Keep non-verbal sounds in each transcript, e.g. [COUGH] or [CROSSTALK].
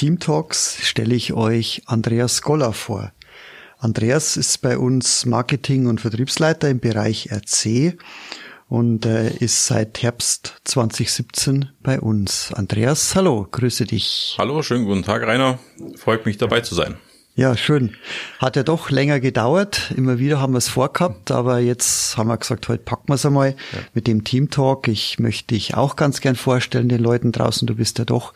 Team Talks stelle ich euch Andreas Goller vor. Andreas ist bei uns Marketing- und Vertriebsleiter im Bereich RC und äh, ist seit Herbst 2017 bei uns. Andreas, hallo, grüße dich. Hallo, schönen guten Tag, Rainer. Freut mich dabei zu sein. Ja, schön. Hat ja doch länger gedauert. Immer wieder haben wir es vorgehabt, aber jetzt haben wir gesagt, heute packen wir es einmal ja. mit dem Team Talk. Ich möchte dich auch ganz gern vorstellen, den Leuten draußen. Du bist ja doch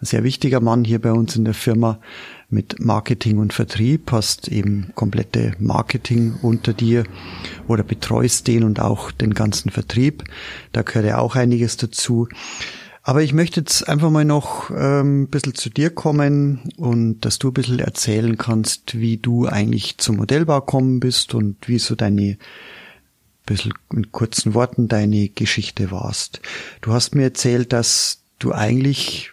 ein sehr wichtiger Mann hier bei uns in der Firma mit Marketing und Vertrieb, hast eben komplette Marketing unter dir oder betreust den und auch den ganzen Vertrieb. Da gehört ja auch einiges dazu. Aber ich möchte jetzt einfach mal noch ähm, ein bisschen zu dir kommen und dass du ein bisschen erzählen kannst, wie du eigentlich zum Modellbau gekommen bist und wie so deine bisschen in kurzen Worten deine Geschichte warst. Du hast mir erzählt, dass du eigentlich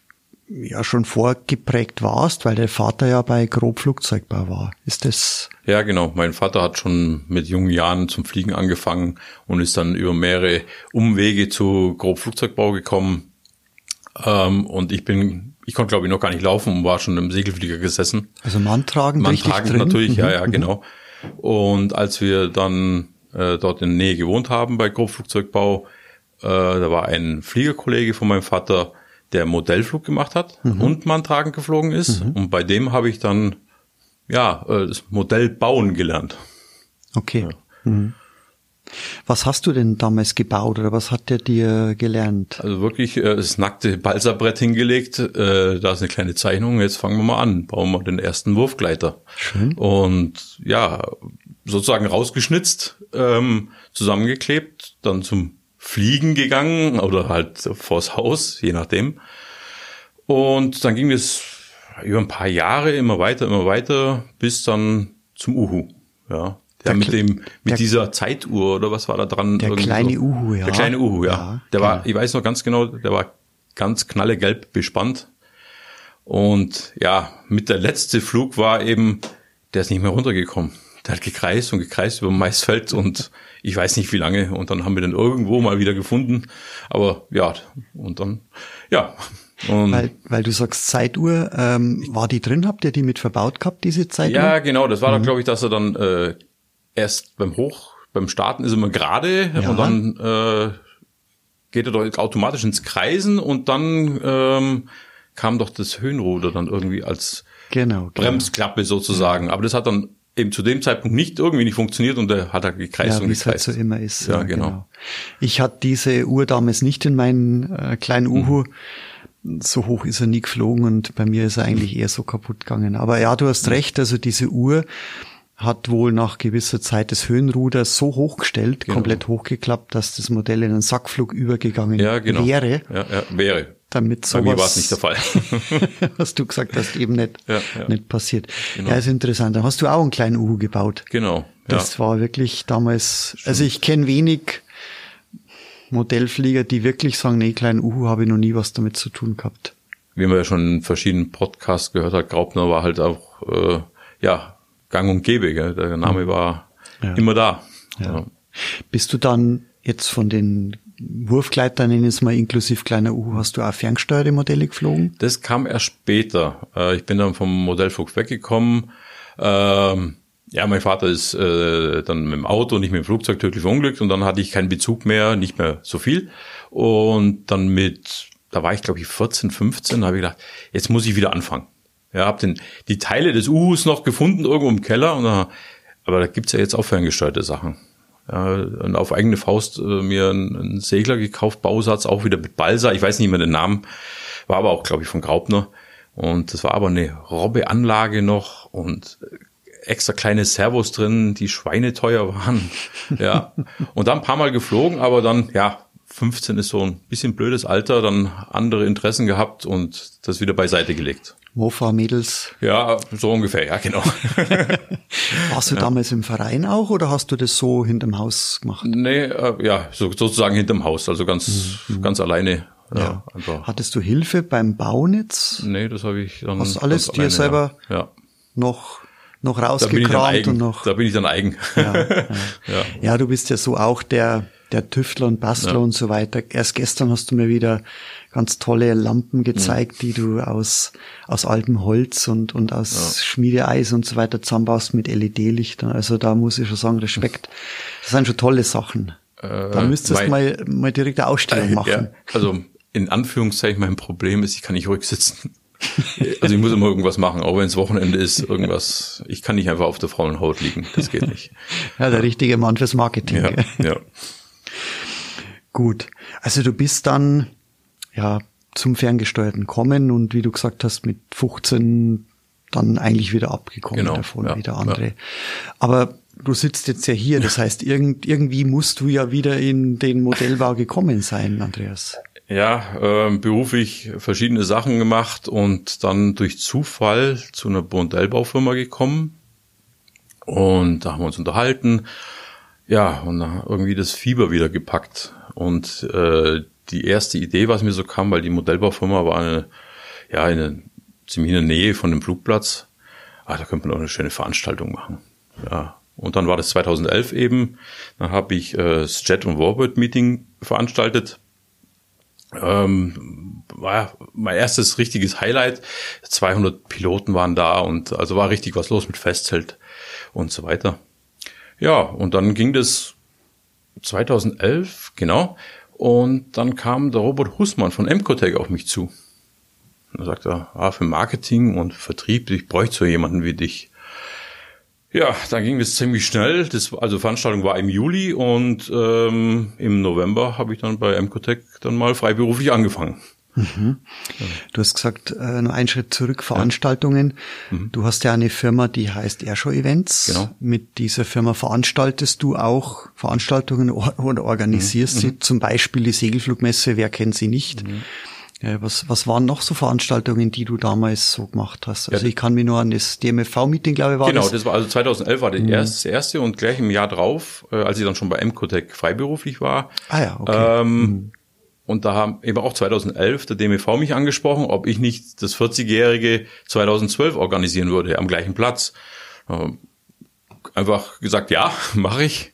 ja schon vorgeprägt warst, weil der Vater ja bei Grobflugzeugbau war. Ist das? Ja, genau. Mein Vater hat schon mit jungen Jahren zum Fliegen angefangen und ist dann über mehrere Umwege zu Grobflugzeugbau gekommen. Ähm, und ich bin, ich konnte glaube ich noch gar nicht laufen und war schon im Segelflieger gesessen. Also Manntragen, Manntragen drin? natürlich, mhm. ja, ja, mhm. genau. Und als wir dann äh, dort in der Nähe gewohnt haben bei Grobflugzeugbau, äh, da war ein Fliegerkollege von meinem Vater, der Modellflug gemacht hat mhm. und Manntragen geflogen ist. Mhm. Und bei dem habe ich dann ja äh, das Modell bauen gelernt. Okay. Ja. Mhm. Was hast du denn damals gebaut oder was hat der dir gelernt? Also wirklich äh, das nackte Balsabrett hingelegt, äh, da ist eine kleine Zeichnung, jetzt fangen wir mal an, bauen wir den ersten Wurfgleiter. Schön. Und ja, sozusagen rausgeschnitzt, ähm, zusammengeklebt, dann zum Fliegen gegangen oder halt vors Haus, je nachdem. Und dann ging es über ein paar Jahre immer weiter, immer weiter, bis dann zum Uhu. Ja, der, mit dem, mit der, dieser Zeituhr oder was war da dran? Der kleine so. Uhu, ja. Der kleine Uhu, ja. ja der genau. war, ich weiß noch ganz genau, der war ganz knallegelb bespannt. Und ja, mit der letzte Flug war eben, der ist nicht mehr runtergekommen. Der hat gekreist und gekreist über Maisfeld und ich weiß nicht wie lange. Und dann haben wir den irgendwo mal wieder gefunden. Aber ja, und dann, ja. Und weil, weil du sagst Zeituhr, ähm, war die drin? Habt ihr die mit verbaut gehabt, diese Zeituhr? Ja, genau. Das war mhm. dann, glaube ich, dass er dann äh, erst beim Hoch, beim Starten ist immer gerade ja. und dann äh, geht er doch automatisch ins Kreisen und dann ähm, kam doch das Höhenruder dann irgendwie als genau, genau. Bremsklappe sozusagen. Aber das hat dann eben zu dem Zeitpunkt nicht irgendwie nicht funktioniert und er hat er gekreist ja, und halt gekreist. Halt so immer ist. Ja, genau. genau. Ich hatte diese Uhr damals nicht in meinen äh, kleinen Uhu. Mhm. So hoch ist er nie geflogen und bei mir ist er eigentlich eher so kaputt gegangen. Aber ja, du hast recht, also diese Uhr, hat wohl nach gewisser Zeit das Höhenruder so hochgestellt, genau. komplett hochgeklappt, dass das Modell in einen Sackflug übergegangen ja, genau. wäre. Ja, ja, wäre. Damit sowas, Bei mir war es nicht der Fall. [LAUGHS] was du gesagt hast, eben nicht, ja, ja. nicht passiert. Genau. Ja, ist interessant. Dann hast du auch einen kleinen Uhu gebaut. Genau. Das ja. war wirklich damals, Stimmt. also ich kenne wenig Modellflieger, die wirklich sagen, nee, kleinen Uhu habe ich noch nie was damit zu tun gehabt. Wie man ja schon in verschiedenen Podcasts gehört hat, Graupner war halt auch, äh, ja, gang und gäbe. Gell? Der Name mhm. war immer da. Bist du dann jetzt von den Wurfgleitern, nennen es mal inklusive kleiner U, hast du auch ferngesteuerte Modelle geflogen? Das kam erst später. Äh, ich bin dann vom Modellflug weggekommen. Ähm, ja, mein Vater ist äh, dann mit dem Auto, nicht mit dem Flugzeug tödlich verunglückt und dann hatte ich keinen Bezug mehr, nicht mehr so viel. Und dann mit, da war ich glaube ich 14, 15, habe ich gedacht, jetzt muss ich wieder anfangen. Ja, hab den, die Teile des Uhus noch gefunden irgendwo im Keller. Und da, aber da gibt's ja jetzt auch ferngesteuerte Sachen. Und auf eigene Faust äh, mir einen, einen Segler gekauft, Bausatz, auch wieder mit Balsa, ich weiß nicht mehr den Namen, war aber auch, glaube ich, von Graupner. Und das war aber eine Robbe-Anlage noch und extra kleine Servos drin, die schweineteuer waren. [LAUGHS] Ja. Und dann ein paar Mal geflogen, aber dann, ja, 15 ist so ein bisschen blödes Alter, dann andere Interessen gehabt und das wieder beiseite gelegt. Mofa-Mädels. Ja, so ungefähr, ja, genau. [LAUGHS] Warst du ja. damals im Verein auch oder hast du das so hinterm Haus gemacht? Nee, äh, ja, so, sozusagen hinterm Haus, also ganz, mhm. ganz alleine. Ja, ja. Hattest du Hilfe beim Bauen jetzt? Nee, das habe ich dann. Hast du alles dir alleine, selber ja. noch noch rausgekramt und noch. Da bin ich dann eigen. [LAUGHS] Ja, ja. ja. du bist ja so auch der, der Tüftler und Bastler und so weiter. Erst gestern hast du mir wieder ganz tolle Lampen gezeigt, die du aus, aus altem Holz und, und aus Schmiedeeis und so weiter zusammenbaust mit LED-Lichtern. Also da muss ich schon sagen, Respekt. Das sind schon tolle Sachen. Äh, da müsstest du mal, mal direkt eine Ausstellung [LAUGHS] machen. also in Anführungszeichen mein Problem ist, ich kann nicht ruhig sitzen. [LAUGHS] Also ich muss immer irgendwas machen, auch wenn es Wochenende ist, irgendwas. Ich kann nicht einfach auf der faulen Haut liegen. Das geht nicht. [LAUGHS] Ja, der richtige Mann fürs Marketing. Ja, ja. Gut. Also du bist dann ja zum Ferngesteuerten kommen und wie du gesagt hast, mit 15 dann eigentlich wieder abgekommen genau, davon, ja, wie der andere. Ja. Aber du sitzt jetzt ja hier, das [LAUGHS] heißt, irgend, irgendwie musst du ja wieder in den Modellbau gekommen sein, Andreas ja, äh, beruflich verschiedene Sachen gemacht und dann durch Zufall zu einer Modellbaufirma gekommen. Und da haben wir uns unterhalten. Ja, und irgendwie das Fieber wieder gepackt. Und äh, die erste Idee, was mir so kam, weil die Modellbaufirma war eine, ja, in ziemlich in der Nähe von dem Flugplatz. Ah, da könnte man auch eine schöne Veranstaltung machen. Ja. Und dann war das 2011 eben. Dann habe ich äh, das Jet und Warbird Meeting veranstaltet ähm, war mein erstes richtiges Highlight. 200 Piloten waren da und also war richtig was los mit Festzelt und so weiter. Ja, und dann ging das 2011, genau. Und dann kam der Robert Hussmann von Emcotech auf mich zu. Und er sagte, ah, für Marketing und Vertrieb, ich bräuchte so jemanden wie dich. Ja, dann ging das ziemlich schnell. Das, also Veranstaltung war im Juli und ähm, im November habe ich dann bei Emcotech dann mal freiberuflich angefangen. Mhm. Du hast gesagt, äh, nur einen Schritt zurück, Veranstaltungen. Ja. Mhm. Du hast ja eine Firma, die heißt Airshow Events. Genau. Mit dieser Firma veranstaltest du auch Veranstaltungen oder organisierst mhm. sie, mhm. zum Beispiel die Segelflugmesse, wer kennt sie nicht. Mhm. Ja, was, was waren noch so Veranstaltungen, die du damals so gemacht hast? Also ja, ich kann mich nur an das DMFV-Meeting, glaube ich, war Genau, das, das war also 2011 war das mhm. erste, erste und gleich im Jahr drauf, äh, als ich dann schon bei Emcotech freiberuflich war. Ah ja, okay. Ähm, mhm. Und da haben eben auch 2011 der DMV mich angesprochen, ob ich nicht das 40-jährige 2012 organisieren würde am gleichen Platz. Äh, einfach gesagt, ja, [LAUGHS] mache ich.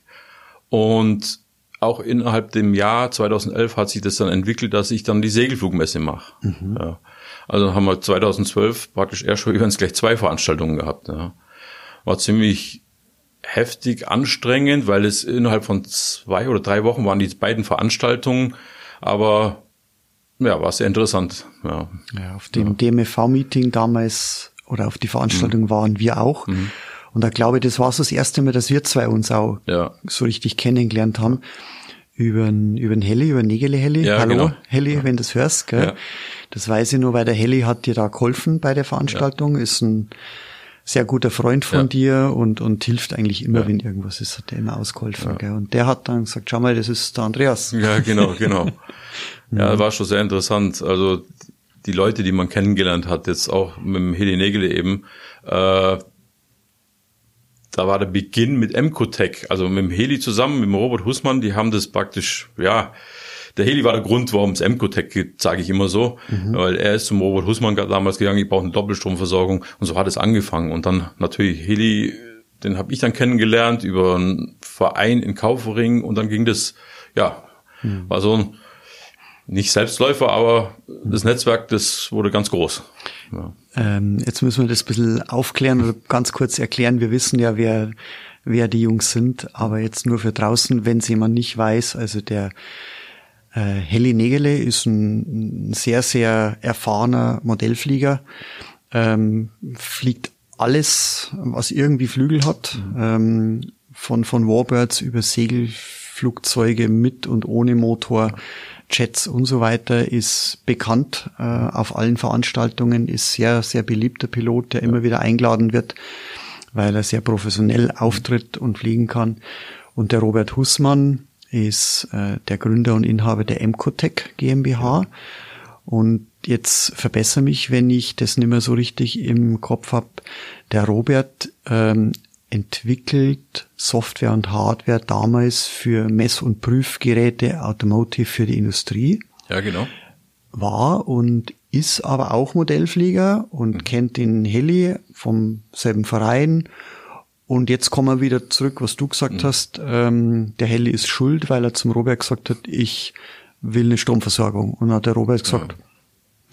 Und auch innerhalb dem Jahr 2011 hat sich das dann entwickelt, dass ich dann die Segelflugmesse mache. Mhm. Ja. Also haben wir 2012 praktisch eher schon [LAUGHS] übrigens gleich zwei Veranstaltungen gehabt. Ja. War ziemlich heftig, anstrengend, weil es innerhalb von zwei oder drei Wochen waren die beiden Veranstaltungen, aber ja, war sehr interessant. Ja, ja auf dem ja. DMV-Meeting damals oder auf die Veranstaltung mhm. waren wir auch. Mhm. Und da glaube ich, das war so das erste Mal, dass wir zwei uns auch ja. so richtig kennengelernt haben. Über über Heli, über Negele Heli. Ja, Hallo genau. Heli, wenn du das hörst. Gell? Ja. Das weiß ich nur, weil der Heli hat dir da geholfen bei der Veranstaltung. Ist ein sehr guter Freund von dir und, und hilft eigentlich immer, wenn irgendwas ist, hat er immer ausgeholfen. Gell? Und der hat dann gesagt, schau mal, das ist der Andreas. Ja, genau, genau. [LAUGHS] ja, war schon sehr interessant. Also die Leute, die man kennengelernt hat, jetzt auch mit dem Heli Negele eben, äh, da war der Beginn mit Emcotech, also mit dem Heli zusammen, mit dem Robert Hussmann, die haben das praktisch, ja, der Heli war der Grund, warum es Emcotech gibt, sage ich immer so, mhm. weil er ist zum Robert Hussmann damals gegangen, ich brauche eine Doppelstromversorgung und so hat es angefangen und dann natürlich Heli, den habe ich dann kennengelernt über einen Verein in Kaufering und dann ging das, ja, mhm. war so ein nicht Selbstläufer, aber das Netzwerk, das wurde ganz groß. Ja. Ähm, jetzt müssen wir das ein bisschen aufklären oder ganz kurz erklären. Wir wissen ja, wer, wer die Jungs sind, aber jetzt nur für draußen, wenn es jemand nicht weiß. Also der äh, Heli Negele ist ein, ein, sehr, sehr erfahrener Modellflieger, ähm, fliegt alles, was irgendwie Flügel hat, mhm. ähm, von, von Warbirds über Segelflugzeuge mit und ohne Motor. Jets und so weiter, ist bekannt äh, auf allen Veranstaltungen, ist sehr, sehr beliebter Pilot, der immer wieder eingeladen wird, weil er sehr professionell auftritt und fliegen kann. Und der Robert Hussmann ist äh, der Gründer und Inhaber der Emcotech GmbH. Und jetzt verbessere mich, wenn ich das nicht mehr so richtig im Kopf habe. Der Robert ähm, entwickelt Software und Hardware damals für Mess- und Prüfgeräte Automotive für die Industrie. Ja, genau. War und ist aber auch Modellflieger und mhm. kennt den Heli vom selben Verein. Und jetzt kommen wir wieder zurück, was du gesagt mhm. hast. Ähm, der Heli ist schuld, weil er zum Robert gesagt hat, ich will eine Stromversorgung. Und dann hat der Robert gesagt, ja.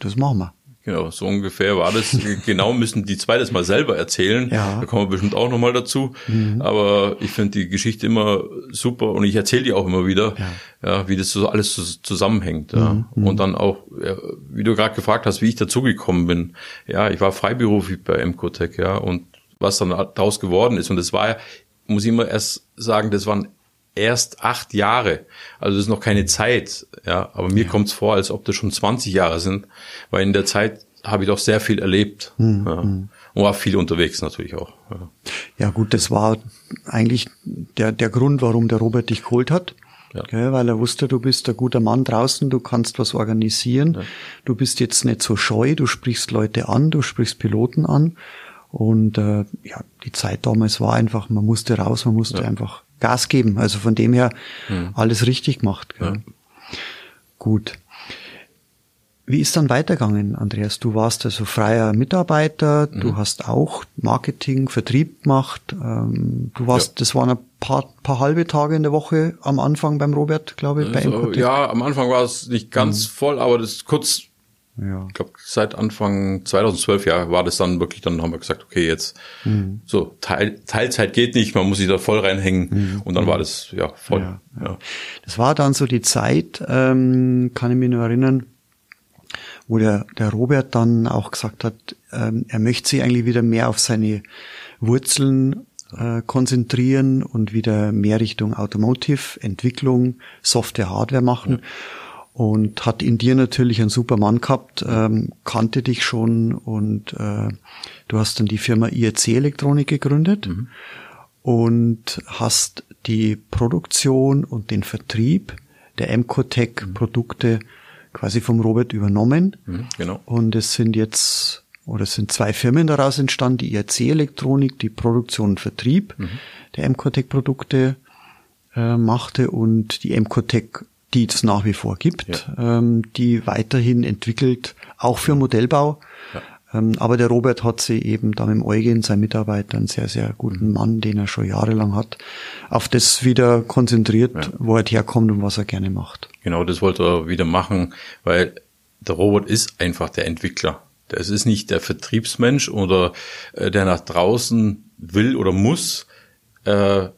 das machen wir. Genau, so ungefähr war das. [LAUGHS] genau müssen die zwei das mal selber erzählen. Ja. Da kommen wir bestimmt auch nochmal dazu. Mhm. Aber ich finde die Geschichte immer super und ich erzähle die auch immer wieder, ja. ja wie das so alles zusammenhängt. Ja. Mhm. mhm. Und dann auch, ja, wie du gerade gefragt hast, wie ich dazugekommen bin. Ja, ich war freiberuflich bei Emcotech, ja, und was dann daraus geworden ist. Und das war, muss ich immer erst sagen, das waren erst acht Jahre. Also das ist noch keine Zeit. Ja, aber mir ja. kommt es vor, als ob das schon 20 Jahre sind, weil in der Zeit habe ich doch sehr viel erlebt. Mhm. Ja. Hm. Und war viel unterwegs natürlich auch. Ja. ja gut, das war eigentlich der, der Grund, warum der Robert dich geholt hat. Ja. Okay, weil er wusste, du bist ein guter Mann draußen, du kannst was organisieren. Ja. Du bist jetzt nicht so scheu, du sprichst Leute an, du sprichst Piloten an. Und äh, ja, die Zeit damals war einfach, man musste raus, man musste ja. einfach Gas geben. Also von dem her hm. alles richtig gemacht. Ja. Gut. Wie ist dann weitergegangen, Andreas? Du warst also freier Mitarbeiter, mhm. du hast auch Marketing, Vertrieb gemacht. Ähm, du warst, ja. das waren ein paar, paar halbe Tage in der Woche am Anfang beim Robert, glaube ich, bei also, Ja, am Anfang war es nicht ganz mhm. voll, aber das kurz ja. Ich glaube, seit Anfang 2012 ja, war das dann wirklich, dann haben wir gesagt, okay, jetzt mhm. so Teil, Teilzeit geht nicht, man muss sich da voll reinhängen mhm. und dann war das ja voll. Ja, ja. Das war dann so die Zeit, ähm, kann ich mich nur erinnern, wo der, der Robert dann auch gesagt hat, ähm, er möchte sich eigentlich wieder mehr auf seine Wurzeln äh, konzentrieren und wieder mehr Richtung Automotive, Entwicklung, Software, Hardware machen. Ja und hat in dir natürlich einen super Mann gehabt, ähm, kannte dich schon und äh, du hast dann die Firma IRC Elektronik gegründet mhm. und hast die Produktion und den Vertrieb der Emcotech mhm. Produkte quasi vom Robert übernommen. Mhm, genau. Und es sind jetzt oder es sind zwei Firmen daraus entstanden, die IRC Elektronik, die Produktion und Vertrieb mhm. der Emcotech Produkte äh, machte und die Emcotech die es nach wie vor gibt, ja. ähm, die weiterhin entwickelt, auch für Modellbau. Ja. Ähm, aber der Robert hat sie eben da mit Eugen, sein Mitarbeiter, einen sehr, sehr guten mhm. Mann, den er schon jahrelang hat, auf das wieder konzentriert, ja. wo er herkommt und was er gerne macht. Genau, das wollte er wieder machen, weil der Robert ist einfach der Entwickler. Das ist nicht der Vertriebsmensch oder äh, der nach draußen will oder muss. Äh,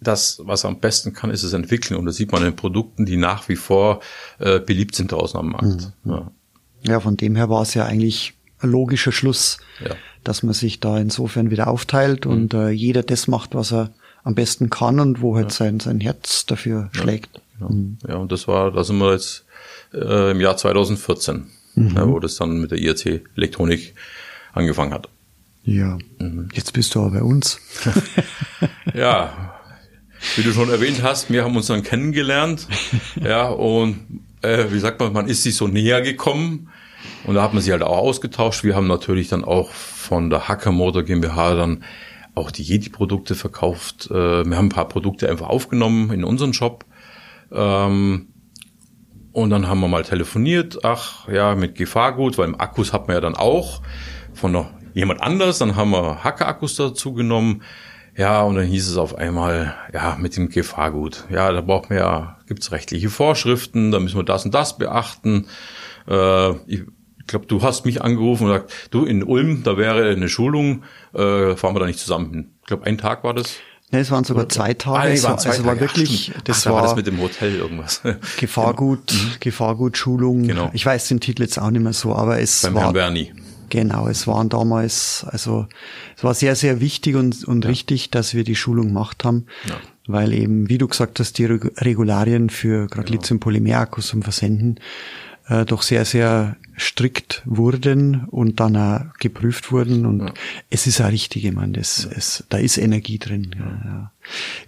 das, was er am besten kann, ist es entwickeln. Und das sieht man in Produkten, die nach wie vor äh, beliebt sind draußen am Markt. Mhm. Ja. ja. von dem her war es ja eigentlich ein logischer Schluss, ja. dass man sich da insofern wieder aufteilt mhm. und äh, jeder das macht, was er am besten kann und wo halt ja. sein, sein Herz dafür schlägt. Genau. Mhm. Ja, und das war, da sind wir jetzt äh, im Jahr 2014, mhm. wo das dann mit der IRC Elektronik angefangen hat. Ja, mhm. jetzt bist du aber bei uns. [LAUGHS] ja, wie du schon erwähnt hast, wir haben uns dann kennengelernt. [LAUGHS] ja, und äh, wie sagt man, man ist sich so näher gekommen. Und da hat man sich halt auch ausgetauscht. Wir haben natürlich dann auch von der Hacker Motor GmbH dann auch die Yeti-Produkte verkauft. Äh, wir haben ein paar Produkte einfach aufgenommen in unseren Shop. Ähm, und dann haben wir mal telefoniert. Ach ja, mit Gefahrgut, weil im Akkus hat man ja dann auch von noch jemand anders. Dann haben wir Hacker-Akkus dazu genommen. Ja, und dann hieß es auf einmal, ja, mit dem Gefahrgut. Ja, da braucht man ja, gibt's rechtliche Vorschriften, da müssen wir das und das beachten. Äh, ich glaube, du hast mich angerufen und gesagt, du in Ulm, da wäre eine Schulung, äh, fahren wir da nicht zusammen hin. Ich glaube, ein Tag war das. Ne, es waren sogar zwei Tage. Ah, es war, zwei also Tage. war wirklich, Ach, das Ach, da war, das mit dem Hotel irgendwas. Gefahrgut, genau. [LAUGHS] Gefahrgutschulung. Genau. Ich weiß den Titel jetzt auch nicht mehr so, aber es Beim war. Herrn Bernie. Genau, es waren damals, also es war sehr, sehr wichtig und, und ja. richtig, dass wir die Schulung gemacht haben, ja. weil eben, wie du gesagt hast, die Regularien für gerade genau. Lithium-Polymerakkus zum Versenden äh, doch sehr, sehr strikt wurden und dann auch geprüft wurden. Und ja. es ist auch richtig, ich meine, das, ja. es, da ist Energie drin. Ja, ja.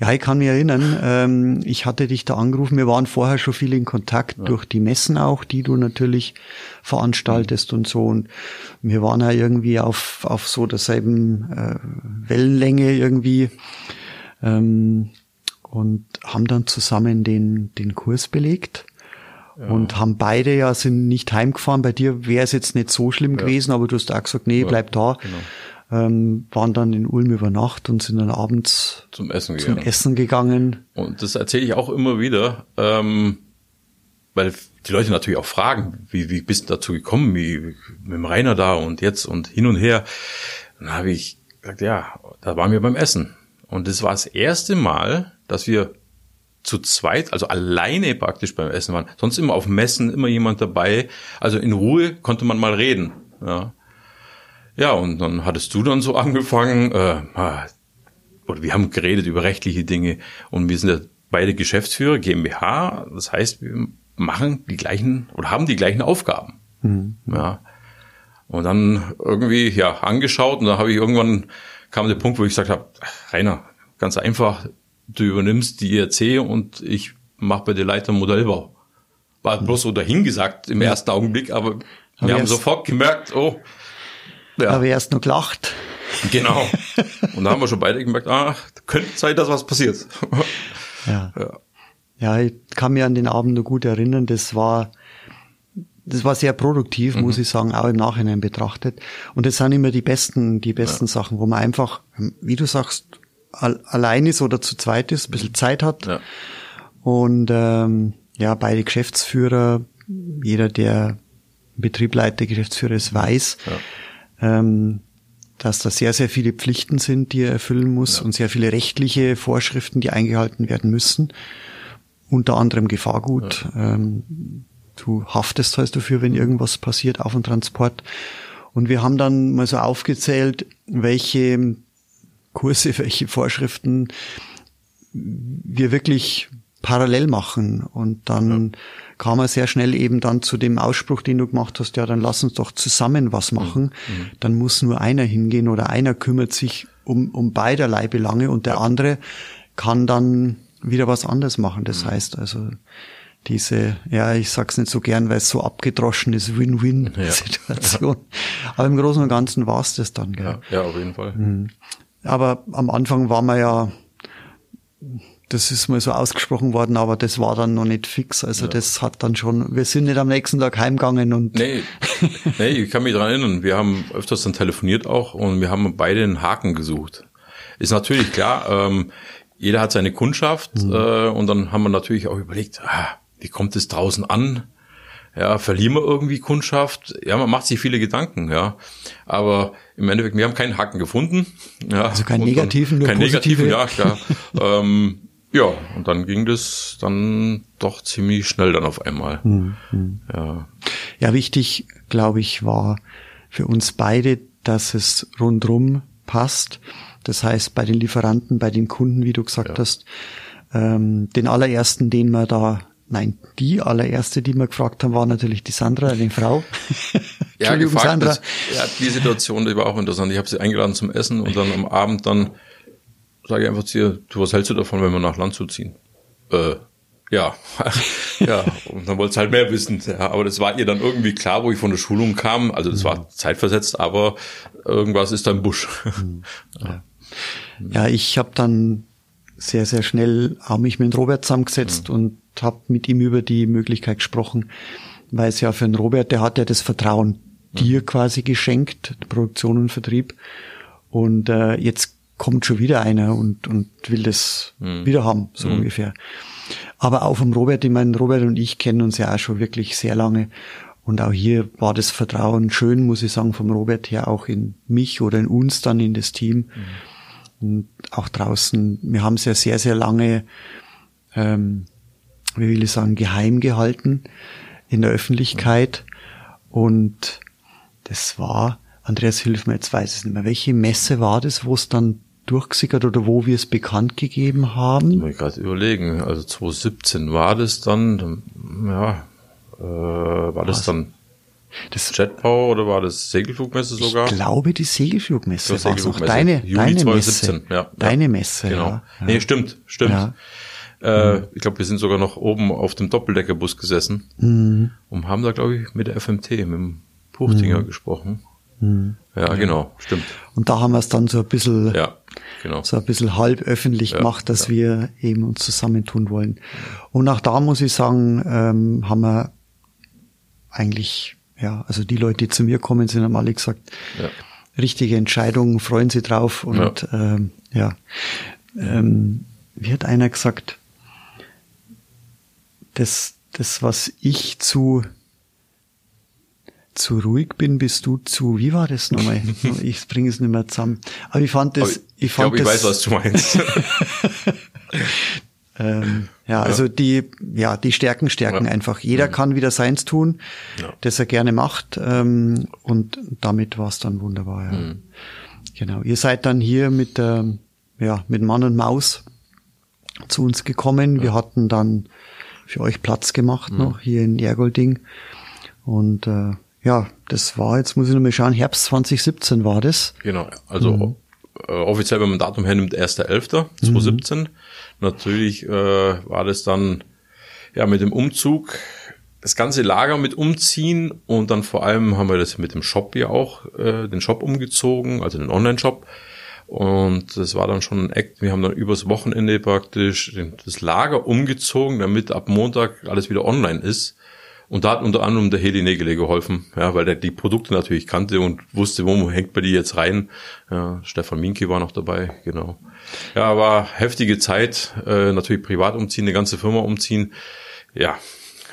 ja ich kann mich erinnern, ähm, ich hatte dich da angerufen, wir waren vorher schon viel in Kontakt durch die Messen auch, die du natürlich veranstaltest und so. Und wir waren ja irgendwie auf, auf so derselben äh, Wellenlänge irgendwie. Ähm, und haben dann zusammen den, den Kurs belegt. Und haben beide ja, sind nicht heimgefahren. Bei dir wäre es jetzt nicht so schlimm ja. gewesen, aber du hast auch gesagt, nee, bleib da. Genau. Ähm, waren dann in Ulm über Nacht und sind dann abends zum Essen zum gegangen. Essen gegangen. Und das erzähle ich auch immer wieder, ähm, weil die Leute natürlich auch fragen, wie, wie bist du dazu gekommen, wie mit dem Rainer da und jetzt und hin und her. Dann habe ich gesagt, ja, da waren wir beim Essen. Und das war das erste Mal, dass wir zu zweit, also alleine praktisch beim Essen waren. Sonst immer auf Messen, immer jemand dabei. Also in Ruhe konnte man mal reden. Ja, ja und dann hattest du dann so angefangen, äh, ah, oder wir haben geredet über rechtliche Dinge und wir sind ja beide Geschäftsführer GmbH. Das heißt, wir machen die gleichen oder haben die gleichen Aufgaben. Mhm. Ja. Und dann irgendwie ja angeschaut und da habe ich irgendwann kam der Punkt, wo ich gesagt habe, Rainer, ganz einfach, du übernimmst die IRC und ich mache bei der Leiter Modellbau. War bloß so dahingesagt im ersten Augenblick, aber wir haben sofort gemerkt, oh. Ja. Aber erst nur gelacht. Genau. [LAUGHS] Und da haben wir schon beide gemerkt, ah, könnte sein, dass was passiert. Ja. [LAUGHS] ja. Ja, ich kann mich an den Abend nur gut erinnern. Das war, das war sehr produktiv, mhm. muss ich sagen, auch im Nachhinein betrachtet. Und das sind immer die besten, die besten ja. Sachen, wo man einfach, wie du sagst, allein ist oder zu zweit ist, ein bisschen Zeit hat. Ja. Und ähm, ja, beide Geschäftsführer, jeder, der einen Betrieb leitet, Geschäftsführer ist, weiß, ja. ähm, dass da sehr, sehr viele Pflichten sind, die er erfüllen muss ja. und sehr viele rechtliche Vorschriften, die eingehalten werden müssen. Unter anderem Gefahrgut. Ja. Ähm, du haftest heißt dafür, wenn irgendwas passiert auf dem Transport. Und wir haben dann mal so aufgezählt, welche Kurse, welche Vorschriften wir wirklich parallel machen. Und dann ja. kam er sehr schnell eben dann zu dem Ausspruch, den du gemacht hast, ja, dann lass uns doch zusammen was machen. Mhm. Dann muss nur einer hingehen oder einer kümmert sich um, um beiderlei Belange und der ja. andere kann dann wieder was anderes machen. Das mhm. heißt also, diese, ja, ich sag's nicht so gern, weil es so abgedroschen ist, Win-Win-Situation. Ja. [LAUGHS] Aber im Großen und Ganzen war's das dann, gell? Ja, ja auf jeden Fall. Mhm. Aber am Anfang war man ja, das ist mal so ausgesprochen worden, aber das war dann noch nicht fix. Also ja. das hat dann schon, wir sind nicht am nächsten Tag heimgegangen und. Nee, [LAUGHS] nee, ich kann mich dran erinnern. Wir haben öfters dann telefoniert auch und wir haben beide einen Haken gesucht. Ist natürlich klar, ähm, jeder hat seine Kundschaft mhm. äh, und dann haben wir natürlich auch überlegt, ah, wie kommt es draußen an? Ja, verlieren wir irgendwie Kundschaft? Ja, man macht sich viele Gedanken, ja. Aber im Endeffekt, wir haben keinen Haken gefunden. Ja, also keinen negativen, nur keinen negativen, ja, klar. [LAUGHS] ähm, ja, und dann ging das dann doch ziemlich schnell dann auf einmal. Hm, hm. Ja. ja, wichtig, glaube ich, war für uns beide, dass es rundrum passt. Das heißt, bei den Lieferanten, bei den Kunden, wie du gesagt ja. hast, ähm, den allerersten, den wir da Nein, die allererste, die wir gefragt haben, war natürlich die Sandra, die Frau. [LAUGHS] ja, gefragt, Sandra. Das, ja, die Situation, die war auch interessant. Ich habe sie eingeladen zum Essen und dann am Abend dann sage ich einfach zu ihr, du, was hältst du davon, wenn wir nach Landshut ziehen? Äh, ja, [LAUGHS] ja, und dann wollte sie halt mehr wissen. Ja, aber das war ihr dann irgendwie klar, wo ich von der Schulung kam. Also das war mhm. zeitversetzt, aber irgendwas ist da im Busch. Mhm. Ja, ja ich habe dann sehr, sehr schnell auch mich mit Robert zusammengesetzt mhm. und habe mit ihm über die Möglichkeit gesprochen, weil es ja für den Robert, der hat ja das Vertrauen dir quasi geschenkt, Produktion und Vertrieb. Und äh, jetzt kommt schon wieder einer und, und will das mhm. wieder haben, so mhm. ungefähr. Aber auch vom Robert, ich meine, Robert und ich kennen uns ja auch schon wirklich sehr lange. Und auch hier war das Vertrauen schön, muss ich sagen, vom Robert her auch in mich oder in uns dann in das Team. Mhm. Und auch draußen, wir haben es ja sehr, sehr lange ähm, wie will ich sagen, geheim gehalten in der Öffentlichkeit. Und das war, Andreas, hilf mir, jetzt weiß ich nicht mehr, welche Messe war das, wo es dann durchgesickert oder wo wir es bekannt gegeben haben? Ich muss gerade überlegen. Also 2017 war das dann, ja, äh, war das Was? dann das Jetpower oder war das Segelflugmesse sogar? Ich glaube, die Segelflugmesse war Segelflugmesse. auch deine, Juli deine 2017, Messe. Ja, deine Messe, genau. Ja. Nee, stimmt, stimmt. Ja. Äh, ich glaube, wir sind sogar noch oben auf dem Doppeldeckerbus gesessen mhm. und haben da, glaube ich, mit der FMT, mit dem Puchtinger mhm. gesprochen. Mhm. Ja, genau, stimmt. Und da haben wir es dann so ein bisschen, ja, genau. so ein bisschen halb öffentlich ja, gemacht, dass ja. wir eben uns zusammentun wollen. Und auch da muss ich sagen, ähm, haben wir eigentlich, ja, also die Leute, die zu mir kommen, sind haben alle gesagt, ja. richtige Entscheidung, freuen sie drauf und ja, ähm, ja. Ähm, wie hat einer gesagt, das, das, was ich zu, zu ruhig bin, bist du zu, wie war das nochmal? [LAUGHS] ich bringe es nicht mehr zusammen. Aber ich fand das, ich, ich fand glaube, ich weiß, was du meinst. [LAUGHS] ähm, ja, also die, ja, die Stärken stärken ja. einfach. Jeder mhm. kann wieder seins tun, ja. das er gerne macht. Ähm, und damit war es dann wunderbar. Ja. Mhm. Genau. Ihr seid dann hier mit, ähm, ja, mit Mann und Maus zu uns gekommen. Wir hatten dann für euch Platz gemacht mhm. noch hier in Ergolding. Und äh, ja, das war, jetzt muss ich nochmal schauen, Herbst 2017 war das. Genau, also mhm. äh, offiziell, wenn man Datum hernimmt, 1.11.2017. Mhm. Natürlich äh, war das dann ja mit dem Umzug das ganze Lager mit umziehen und dann vor allem haben wir das mit dem Shop hier auch, äh, den Shop umgezogen, also den Online-Shop. Und das war dann schon ein Act. Wir haben dann übers Wochenende praktisch das Lager umgezogen, damit ab Montag alles wieder online ist. Und da hat unter anderem der Heli Nägele geholfen, ja, weil der die Produkte natürlich kannte und wusste, wo hängt man die jetzt rein. Ja, Stefan Minke war noch dabei, genau. Ja, war heftige Zeit, äh, natürlich privat umziehen, eine ganze Firma umziehen. Ja.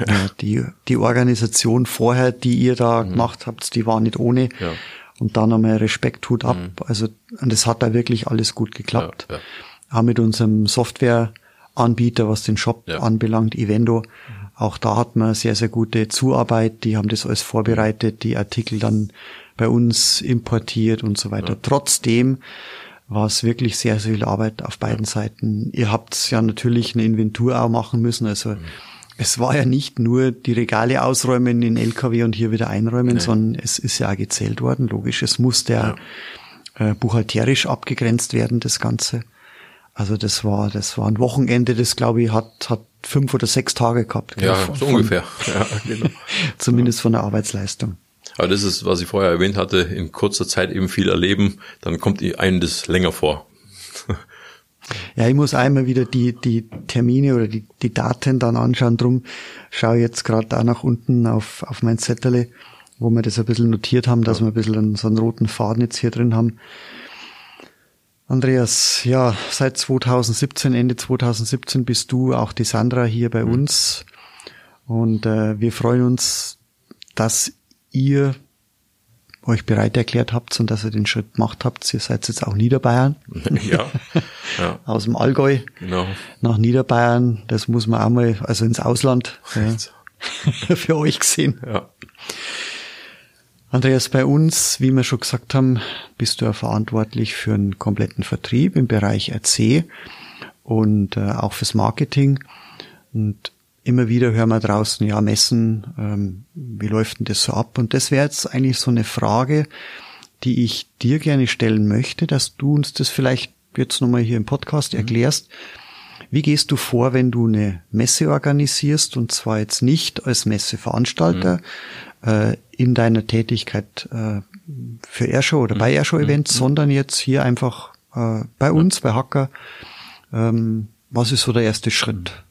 ja die, die Organisation vorher, die ihr da mhm. gemacht habt, die war nicht ohne. Ja. Und dann einmal Respekt tut ab. Mhm. Also, und es hat da wirklich alles gut geklappt. Ja, ja. Auch mit unserem Softwareanbieter, was den Shop ja. anbelangt, Evendo. Auch da hat man sehr, sehr gute Zuarbeit. Die haben das alles vorbereitet, die Artikel dann bei uns importiert und so weiter. Trotzdem war es wirklich sehr, sehr viel Arbeit auf beiden Seiten. Ihr habt ja natürlich eine Inventur auch machen müssen. Also mhm es war ja nicht nur die Regale ausräumen in LKW und hier wieder einräumen, nee. sondern es ist ja auch gezählt worden, logisch. Es musste ja, ja äh, buchhalterisch abgegrenzt werden, das Ganze. Also das war, das war ein Wochenende, das glaube ich hat, hat fünf oder sechs Tage gehabt. Ja, von, so ungefähr. [LAUGHS] Ja, genau. zumindest von der Arbeitsleistung. Aber das ist, was ich vorher erwähnt hatte, in kurzer Zeit eben viel erleben, dann kommt einem das länger vor. Ja, ich muss einmal wieder die, die Termine oder die, die Daten dann anschauen. Drum schaue ich jetzt gerade da nach unten auf, auf mein Zettel, wo wir das ein bisschen notiert haben, dass ja. wir ein bisschen so einen roten Faden jetzt hier drin haben. Andreas, ja, seit 2017, Ende 2017 bist du auch die Sandra hier bei mhm. uns. Und äh, wir freuen uns, dass ihr euch bereit erklärt habt und dass ihr den Schritt gemacht habt. Ihr seid jetzt auch Niederbayern. [LAUGHS] Ja. ja. [LAUGHS] Aus dem Allgäu. Genau. Nach Niederbayern. Das muss man auch mal, also ins Ausland. Ja, [LAUGHS] für euch gesehen. Ja. Andreas, bei uns, wie wir schon gesagt haben, bist du ja verantwortlich für einen kompletten Vertrieb im Bereich RC und äh, auch fürs Marketing. Und immer wieder hören wir draußen, ja, messen, ähm, wie läuft denn das so ab? Und das wäre jetzt eigentlich so eine Frage, die ich dir gerne stellen möchte, dass du uns das vielleicht jetzt nochmal hier im Podcast mhm. erklärst. Wie gehst du vor, wenn du eine Messe organisierst und zwar jetzt nicht als Messeveranstalter mhm. äh, in deiner Tätigkeit äh, für Airshow oder mhm. bei Airshow-Events, mhm. sondern jetzt hier einfach äh, bei uns, bei Hacker. Ähm, was ist so der erste Schritt?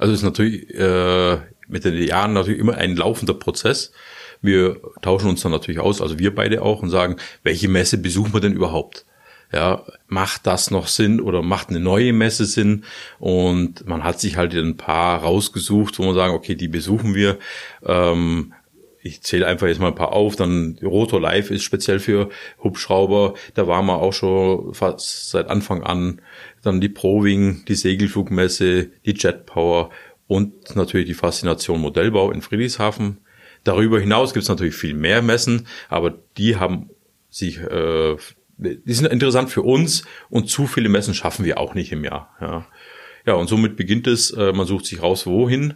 Also ist natürlich äh, mit den Jahren natürlich immer ein laufender Prozess. Wir tauschen uns dann natürlich aus, also wir beide auch, und sagen, welche Messe besuchen wir denn überhaupt? Ja, macht das noch Sinn oder macht eine neue Messe Sinn? Und man hat sich halt ein paar rausgesucht, wo man sagen, okay, die besuchen wir. Ähm, ich zähle einfach jetzt mal ein paar auf, dann Rotor Live ist speziell für Hubschrauber, da waren wir auch schon fast seit Anfang an, dann die Prowing, die Segelflugmesse, die Jet Power und natürlich die Faszination Modellbau in Friedrichshafen. Darüber hinaus gibt es natürlich viel mehr Messen, aber die haben sich, äh, die sind interessant für uns und zu viele Messen schaffen wir auch nicht im Jahr. Ja, ja und somit beginnt es, äh, man sucht sich raus, wohin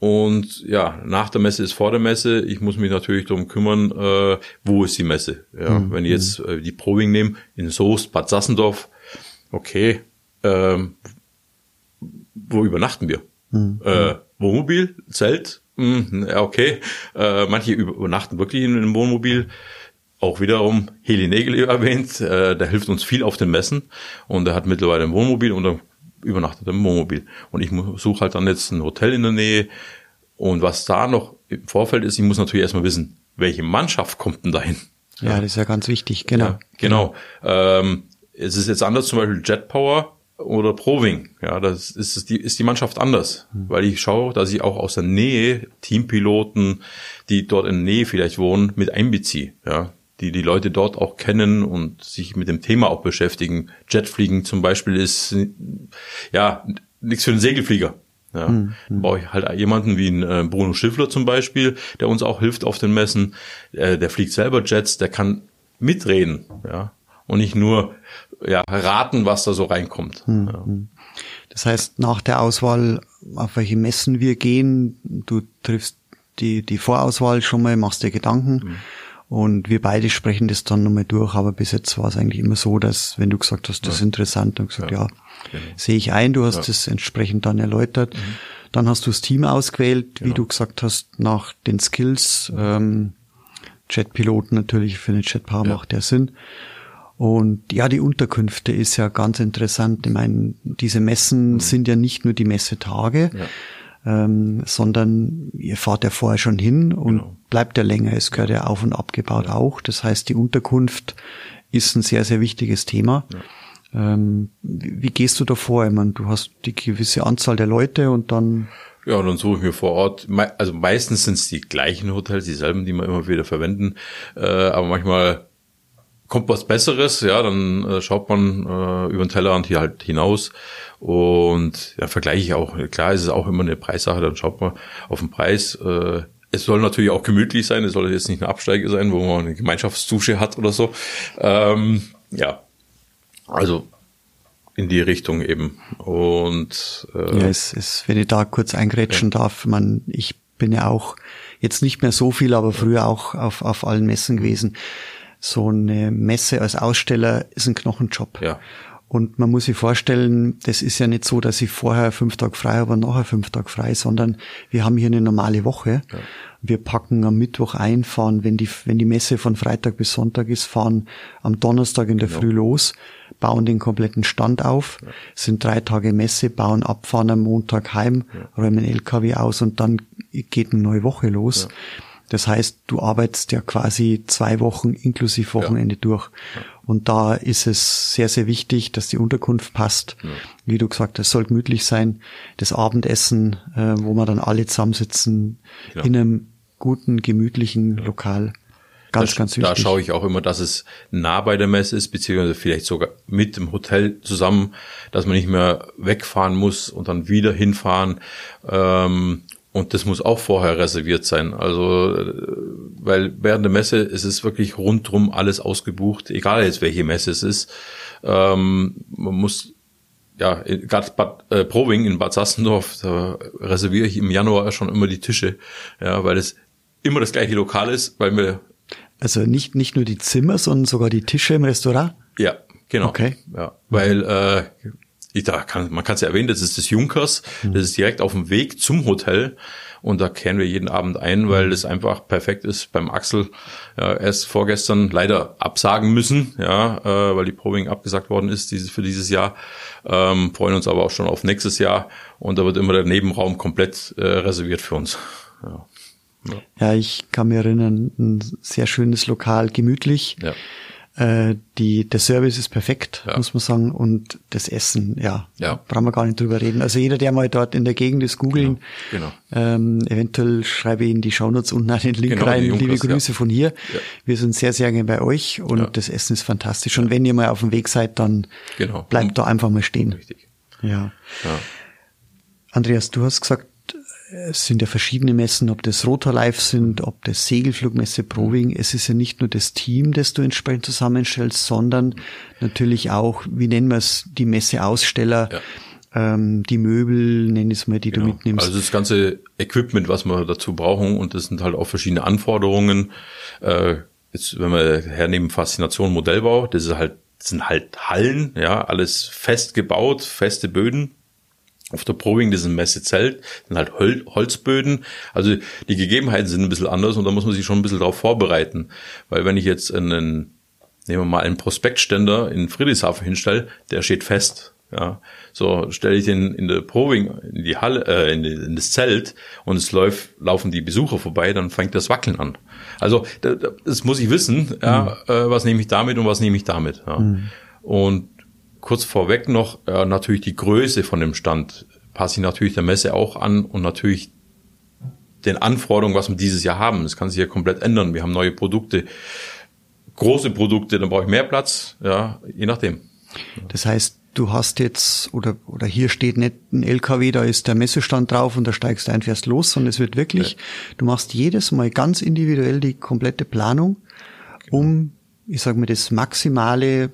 Und ja, nach der Messe ist vor der Messe. Ich muss mich natürlich darum kümmern, äh, wo ist die Messe. Ja, mhm. Wenn ich jetzt äh, die Probing nehme, in Soest, Bad Sassendorf, okay, ähm, wo übernachten wir? Mhm. Äh, Wohnmobil, Zelt, mh, ja, okay. Äh, manche übernachten wirklich in einem Wohnmobil. Auch wiederum Heli Nägel erwähnt, äh, der hilft uns viel auf den Messen und er hat mittlerweile ein Wohnmobil und dann übernachtet im Wohnmobil. Und ich suche halt dann jetzt ein Hotel in der Nähe. Und was da noch im Vorfeld ist, ich muss natürlich erstmal wissen, welche Mannschaft kommt denn dahin? Ja, das ist ja ganz wichtig, genau. Ja, genau. Ähm, es ist jetzt anders, zum Beispiel Jet Power oder Proving. Ja, das ist die, ist die Mannschaft anders, mhm. weil ich schaue, dass ich auch aus der Nähe Teampiloten, die dort in der Nähe vielleicht wohnen, mit einbeziehe. Ja, die die Leute dort auch kennen und sich mit dem Thema auch beschäftigen. Jetfliegen zum Beispiel ist ja nichts für einen Segelflieger. Ja, mhm. brauche ich halt jemanden wie ein äh, Bruno Schiffler zum Beispiel, der uns auch hilft auf den Messen. Äh, der fliegt selber Jets, der kann mitreden, ja, und nicht nur ja raten, was da so reinkommt. Mhm. Ja. Das heißt, nach der Auswahl, auf welche Messen wir gehen, du triffst die die Vorauswahl schon mal, machst dir Gedanken. Mhm und wir beide sprechen das dann nochmal durch, aber bis jetzt war es eigentlich immer so, dass, wenn du gesagt hast, das ist interessant, dann gesagt, ja, ja genau. sehe ich ein, du hast ja. das entsprechend dann erläutert. Mhm. Dann hast du das Team ausgewählt, genau. wie du gesagt hast, nach den Skills. Ähm, Jetpiloten natürlich für den Jetpower ja. macht der Sinn. Und ja, die Unterkünfte ist ja ganz interessant. Ich meine, diese Messen mhm. sind ja nicht nur die Messetage, ja ähm, sondern ihr fahrt ja vorher schon hin und genau. bleibt ja länger. Es gehört ja auf und abgebaut ja. auch. Das heißt, die Unterkunft ist ein sehr, sehr wichtiges Thema. Ja. Ähm, wie, wie, gehst du da vor? Ich meine, du hast die gewisse Anzahl der Leute und dann ja, und dann suche ich mir vor Ort, also meistens sind es die gleichen Hotels, dieselben, die wir immer wieder verwenden, äh, aber manchmal kommt was Besseres, ja, dann äh, schaut man äh, über den Tellerrand hier halt hinaus und ja, vergleiche ich auch. Klar ist es auch immer eine Preissache, dann schaut man auf den Preis. Äh, es soll natürlich auch gemütlich sein, es soll jetzt nicht eine Absteige sein, wo man eine Gemeinschaftsdusche hat oder so. Ähm, ja, also in die Richtung eben. Und äh, ja, es ist, wenn ich da kurz eingrätschen ja. darf, man, ich bin ja auch jetzt nicht mehr so viel, aber früher auch auf, auf allen Messen gewesen. So eine Messe als Aussteller ist ein Knochenjob. Ja. Und man muss sich vorstellen, das ist ja nicht so, dass ich vorher fünf Tage frei habe und nachher fünf Tage frei, sondern wir haben hier eine normale Woche. Ja. Wir packen am Mittwoch ein, fahren, wenn die, wenn die Messe von Freitag bis Sonntag ist, fahren am Donnerstag in der genau. Früh los, bauen den kompletten Stand auf, ja. sind drei Tage Messe, bauen ab, fahren am Montag heim, ja. räumen LKW aus und dann geht eine neue Woche los. Das heißt, du arbeitest ja quasi zwei Wochen inklusive Wochenende ja. durch. Ja. Und da ist es sehr, sehr wichtig, dass die Unterkunft passt. Ja. Wie du gesagt hast, soll gemütlich sein. Das Abendessen, äh, wo wir dann alle zusammensitzen, in einem guten, gemütlichen Lokal. Ganz, da, ganz wichtig. Da schaue ich auch immer, dass es nah bei der Messe ist, beziehungsweise vielleicht sogar mit dem Hotel zusammen, dass man nicht mehr wegfahren muss und dann wieder hinfahren. Ähm, und das muss auch vorher reserviert sein. Also, äh, weil während der Messe ist es wirklich rundrum alles ausgebucht, egal jetzt welche Messe es ist. Ähm, man muss, ja, gerade Bad äh, Proving in Bad Sassendorf, da reserviere ich im Januar schon immer die Tische, ja, weil es immer das gleiche Lokal ist, weil wir also nicht nicht nur die Zimmer, sondern sogar die Tische im Restaurant. Ja, genau. Okay. Ja, weil äh, ich, da kann, man kann es ja erwähnen, das ist das Junkers, mhm. das ist direkt auf dem Weg zum Hotel und da kehren wir jeden Abend ein, weil das einfach perfekt ist beim Axel. Ja, erst vorgestern leider absagen müssen, ja, äh, weil die Probing abgesagt worden ist dieses, für dieses Jahr. Ähm, freuen uns aber auch schon auf nächstes Jahr und da wird immer der Nebenraum komplett äh, reserviert für uns. Ja. Ja. ja, ich kann mir erinnern, ein sehr schönes Lokal, gemütlich. Ja. Äh, die, der Service ist perfekt, ja. muss man sagen. Und das Essen, ja, ja, brauchen wir gar nicht drüber reden. Also jeder, der mal dort in der Gegend ist, googeln. Genau. genau. Ähm, eventuell schreibe ich in die Shownotes unten einen Link genau, rein. Liebe Grüße ja. von hier. Ja. Wir sind sehr, sehr gerne bei euch und das Essen ist fantastisch. Und wenn ihr mal auf dem Weg seid, dann genau. bleibt da einfach mal stehen. Richtig. Ja. Andreas, du hast gesagt, es sind ja verschiedene Messen, ob das Rotor Live sind, ob das Segelflugmesse Proving. Es ist ja nicht nur das Team, das du entsprechend zusammenstellst, sondern natürlich auch, wie nennen wir es, die Messeaussteller. Ja. ähm, die Möbel, nenn ich es mal, die genau. du mitnimmst. Also das ganze Equipment, was wir dazu brauchen und das sind halt auch verschiedene Anforderungen. Äh, jetzt, wenn wir hernehmen, Faszination Modellbau, das ist halt, das sind halt Hallen, ja, alles fest gebaut, feste Böden. Auf der Probing, das ist ein Messezelt, sind halt Hol Holzböden. Also die Gegebenheiten sind ein bisschen anders und da muss man sich schon ein bisschen darauf vorbereiten. Weil wenn ich jetzt einen, nehmen wir mal einen Prospektständer in Friedrichshafen hinstelle, der steht fest. Ja, so stelle ich den in der Probing in die Halle, äh, in, die, in das Zelt und es läuft, laufen die Besucher vorbei, dann fängt das Wackeln an. Also das muss ich wissen, ja, mhm. äh, was nehme ich damit und was nehme ich damit. Ja. Mhm. Und kurz vorweg noch äh, natürlich die Größe von dem Stand passe ich natürlich der Messe auch an und natürlich den Anforderungen, was wir dieses Jahr haben. Das kann sich ja komplett ändern. Wir haben neue Produkte, große Produkte, dann brauche ich mehr Platz, ja, je nachdem. Das heißt, du hast jetzt, oder, oder hier steht nicht ein LKW, da ist der Messestand drauf und da steigst du ein, fährst los, sondern es wird wirklich, ja. du machst jedes Mal ganz individuell die komplette Planung, um, ich sage mal, das maximale,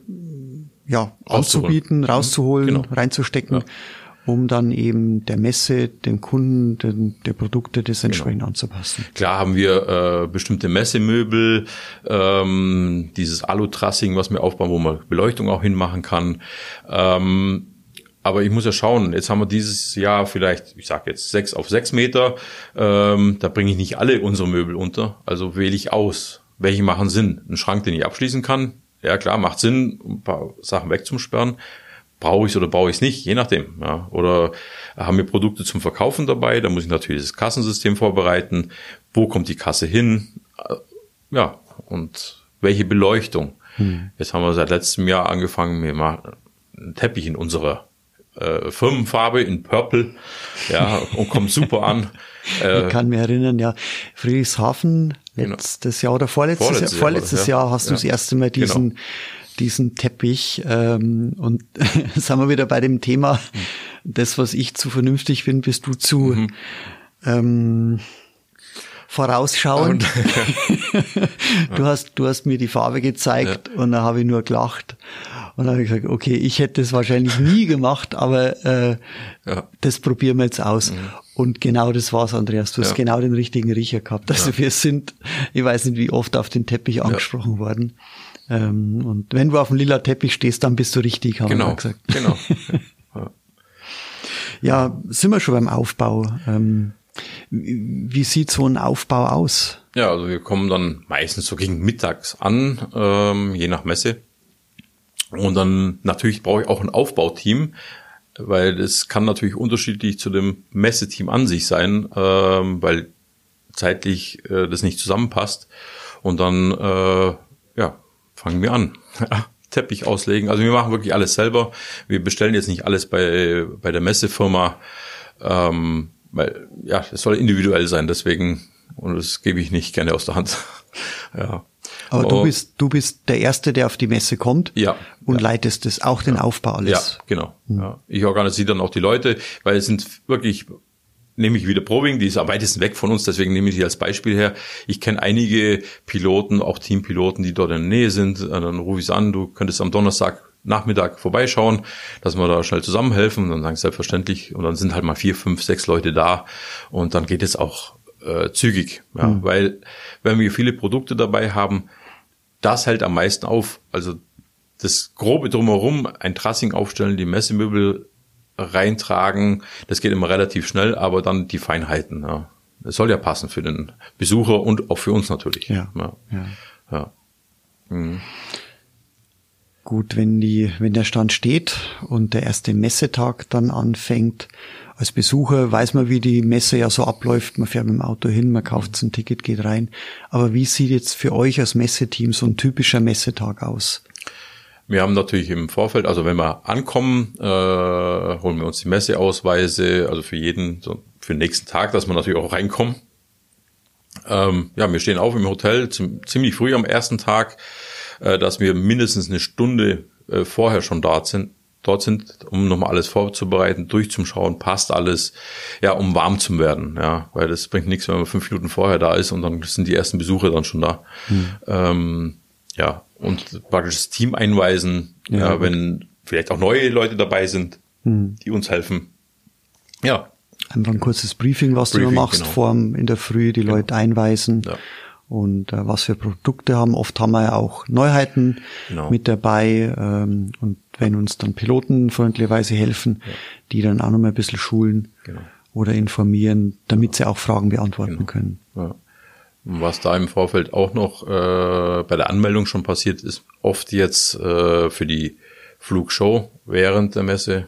ja, anzubieten, rauszuholen, genau. reinzustecken. Ja um dann eben der Messe, dem Kunden, den, der Produkte das genau. entsprechend genau. anzupassen. Klar haben wir äh, bestimmte Messemöbel, ähm, dieses Alu-Trussing, was wir aufbauen, wo man Beleuchtung auch hinmachen kann. Ähm, aber ich muss ja schauen, jetzt haben wir dieses Jahr vielleicht, ich sage jetzt sechs auf sechs Meter, ähm, da bringe ich nicht alle unsere Möbel unter, also wähle ich aus. Welche machen Sinn? Ein Schrank, den ich abschließen kann, ja klar, macht Sinn, ein paar Sachen wegzusperren brauche ich es oder brauche ich es nicht, je nachdem. Ja. Oder haben wir Produkte zum Verkaufen dabei, da muss ich natürlich das Kassensystem vorbereiten. Wo kommt die Kasse hin? Ja, und welche Beleuchtung? Hm. Jetzt haben wir seit letztem Jahr angefangen, wir machen einen Teppich in unserer äh, Firmenfarbe in Purple, ja, und kommt super an. [LAUGHS] Äh, ich kann mich erinnern, ja, Friedrichshafen. Letztes genau. Jahr oder vorletztes, vorletztes Jahr, vorletztes Jahr, Jahr hast ja. du das erste Mal diesen genau diesen Teppich. Ähm, und [LAUGHS] sind wir wieder bei dem Thema, das, was ich zu vernünftig bin, bist du zu mhm. ähm, vorausschauend. [LAUGHS] du hast, du hast mir die Farbe gezeigt ja. und da habe ich nur gelacht. Und dann habe ich gesagt, okay, ich hätte es wahrscheinlich nie gemacht, aber äh, ja. das probieren wir jetzt aus. Mhm. Und genau das war's, Andreas. Du hast ja. genau den richtigen Riecher gehabt. Also wir sind, ich weiß nicht, wie oft auf den Teppich angesprochen worden. Ähm, und wenn du auf dem lila Teppich stehst, dann bist du richtig, haben genau, wir gesagt. Genau. [LAUGHS] ja. ja, sind wir schon beim Aufbau. Ähm, wie sieht so ein Aufbau aus? Ja, also wir kommen dann meistens so gegen mittags an, ähm, je nach Messe. Und dann natürlich brauche ich auch ein Aufbauteam, weil es kann natürlich unterschiedlich zu dem Messeteam an sich sein, ähm, weil zeitlich äh, das nicht zusammenpasst. Und dann äh, ja, fangen wir an. [LAUGHS] Teppich auslegen. Also wir machen wirklich alles selber. Wir bestellen jetzt nicht alles bei, bei der Messefirma, ähm, weil ja, es soll individuell sein. Deswegen und das gebe ich nicht gerne aus der Hand. [LAUGHS] ja. Aber du bist du bist der erste, der auf die Messe kommt ja, und ja. leitest das auch den Aufbau alles. Ja, genau. Mhm. Ja. Ich organisiere dann auch die Leute, weil es sind wirklich nehme ich wieder Probing, die ist am weitesten weg von uns, deswegen nehme ich sie als Beispiel her. Ich kenne einige Piloten, auch Teampiloten, die dort in der Nähe sind. Dann rufe ich es an, du könntest am Donnerstag Nachmittag vorbeischauen, dass wir da schnell zusammenhelfen und dann sagen selbstverständlich und dann sind halt mal vier, fünf, sechs Leute da und dann geht es auch äh, zügig, ja, mhm. weil wenn wir viele Produkte dabei haben, das hält am meisten auf. Also das grobe drumherum, ein Trassing aufstellen, die Messemöbel reintragen. Das geht immer relativ schnell, aber dann die Feinheiten. Ja. Das soll ja passen für den Besucher und auch für uns natürlich. Ja. ja. ja. Mhm. Gut, wenn die, wenn der Stand steht und der erste Messetag dann anfängt, als Besucher weiß man, wie die Messe ja so abläuft. Man fährt mit dem Auto hin, man kauft ein Ticket, geht rein. Aber wie sieht jetzt für euch als Messeteam so ein typischer Messetag aus? Wir haben natürlich im Vorfeld, also wenn wir ankommen, äh, holen wir uns die Messeausweise, also für jeden, so für den nächsten Tag, dass wir natürlich auch reinkommen. Ähm, ja, wir stehen auf im Hotel ziemlich früh am ersten Tag, dass wir mindestens eine Stunde äh, vorher schon dort sind, dort sind, um nochmal alles vorzubereiten, durchzuschauen, passt alles, ja, um warm zu werden, ja, weil das bringt nichts, wenn man fünf Minuten vorher da ist und dann sind die ersten Besucher dann schon da. Hm. Ähm, ja, und praktisch das Team einweisen, ja, ja wenn vielleicht auch neue Leute dabei sind. mhm. die uns helfen. Ja. Einfach ein kurzes Briefing, was Briefing, du machst, genau. vor in der Früh die genau. Leute einweisen. Ja. Und äh, was für Produkte haben. Oft haben wir ja auch Neuheiten genau. mit dabei. Ähm, und wenn uns dann Piloten freundlicherweise helfen, ja. die dann auch noch mal ein bisschen schulen genau. oder informieren, damit sie auch Fragen beantworten genau. können. Ja. Was da im Vorfeld auch noch äh, bei der Anmeldung schon passiert ist, oft jetzt äh, für die Flugshow während der Messe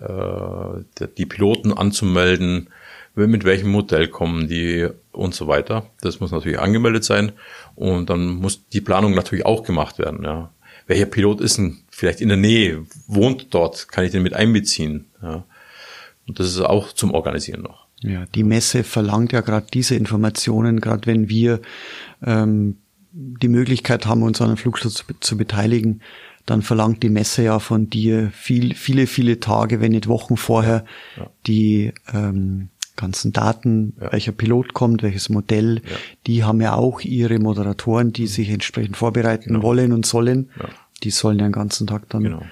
äh, die Piloten anzumelden, mit welchem Modell kommen die und so weiter. Das muss natürlich angemeldet sein und dann muss die Planung natürlich auch gemacht werden. Ja. Welcher Pilot ist denn vielleicht in der Nähe, wohnt dort, kann ich den mit einbeziehen? Ja. Und das ist auch zum Organisieren noch. Ja, die Messe verlangt ja gerade diese Informationen, gerade wenn wir ähm, die Möglichkeit haben, uns an einem Flugschutz zu, zu, beteiligen, dann verlangt die Messe ja von dir viel, viele, viele Tage, wenn nicht Wochen vorher, ja. die ähm, ganzen Daten, ja. welcher Pilot kommt, welches Modell, ja. die haben ja auch ihre Moderatoren, die sich entsprechend vorbereiten genau. wollen und sollen. Die sollen ja den ganzen Tag dann genau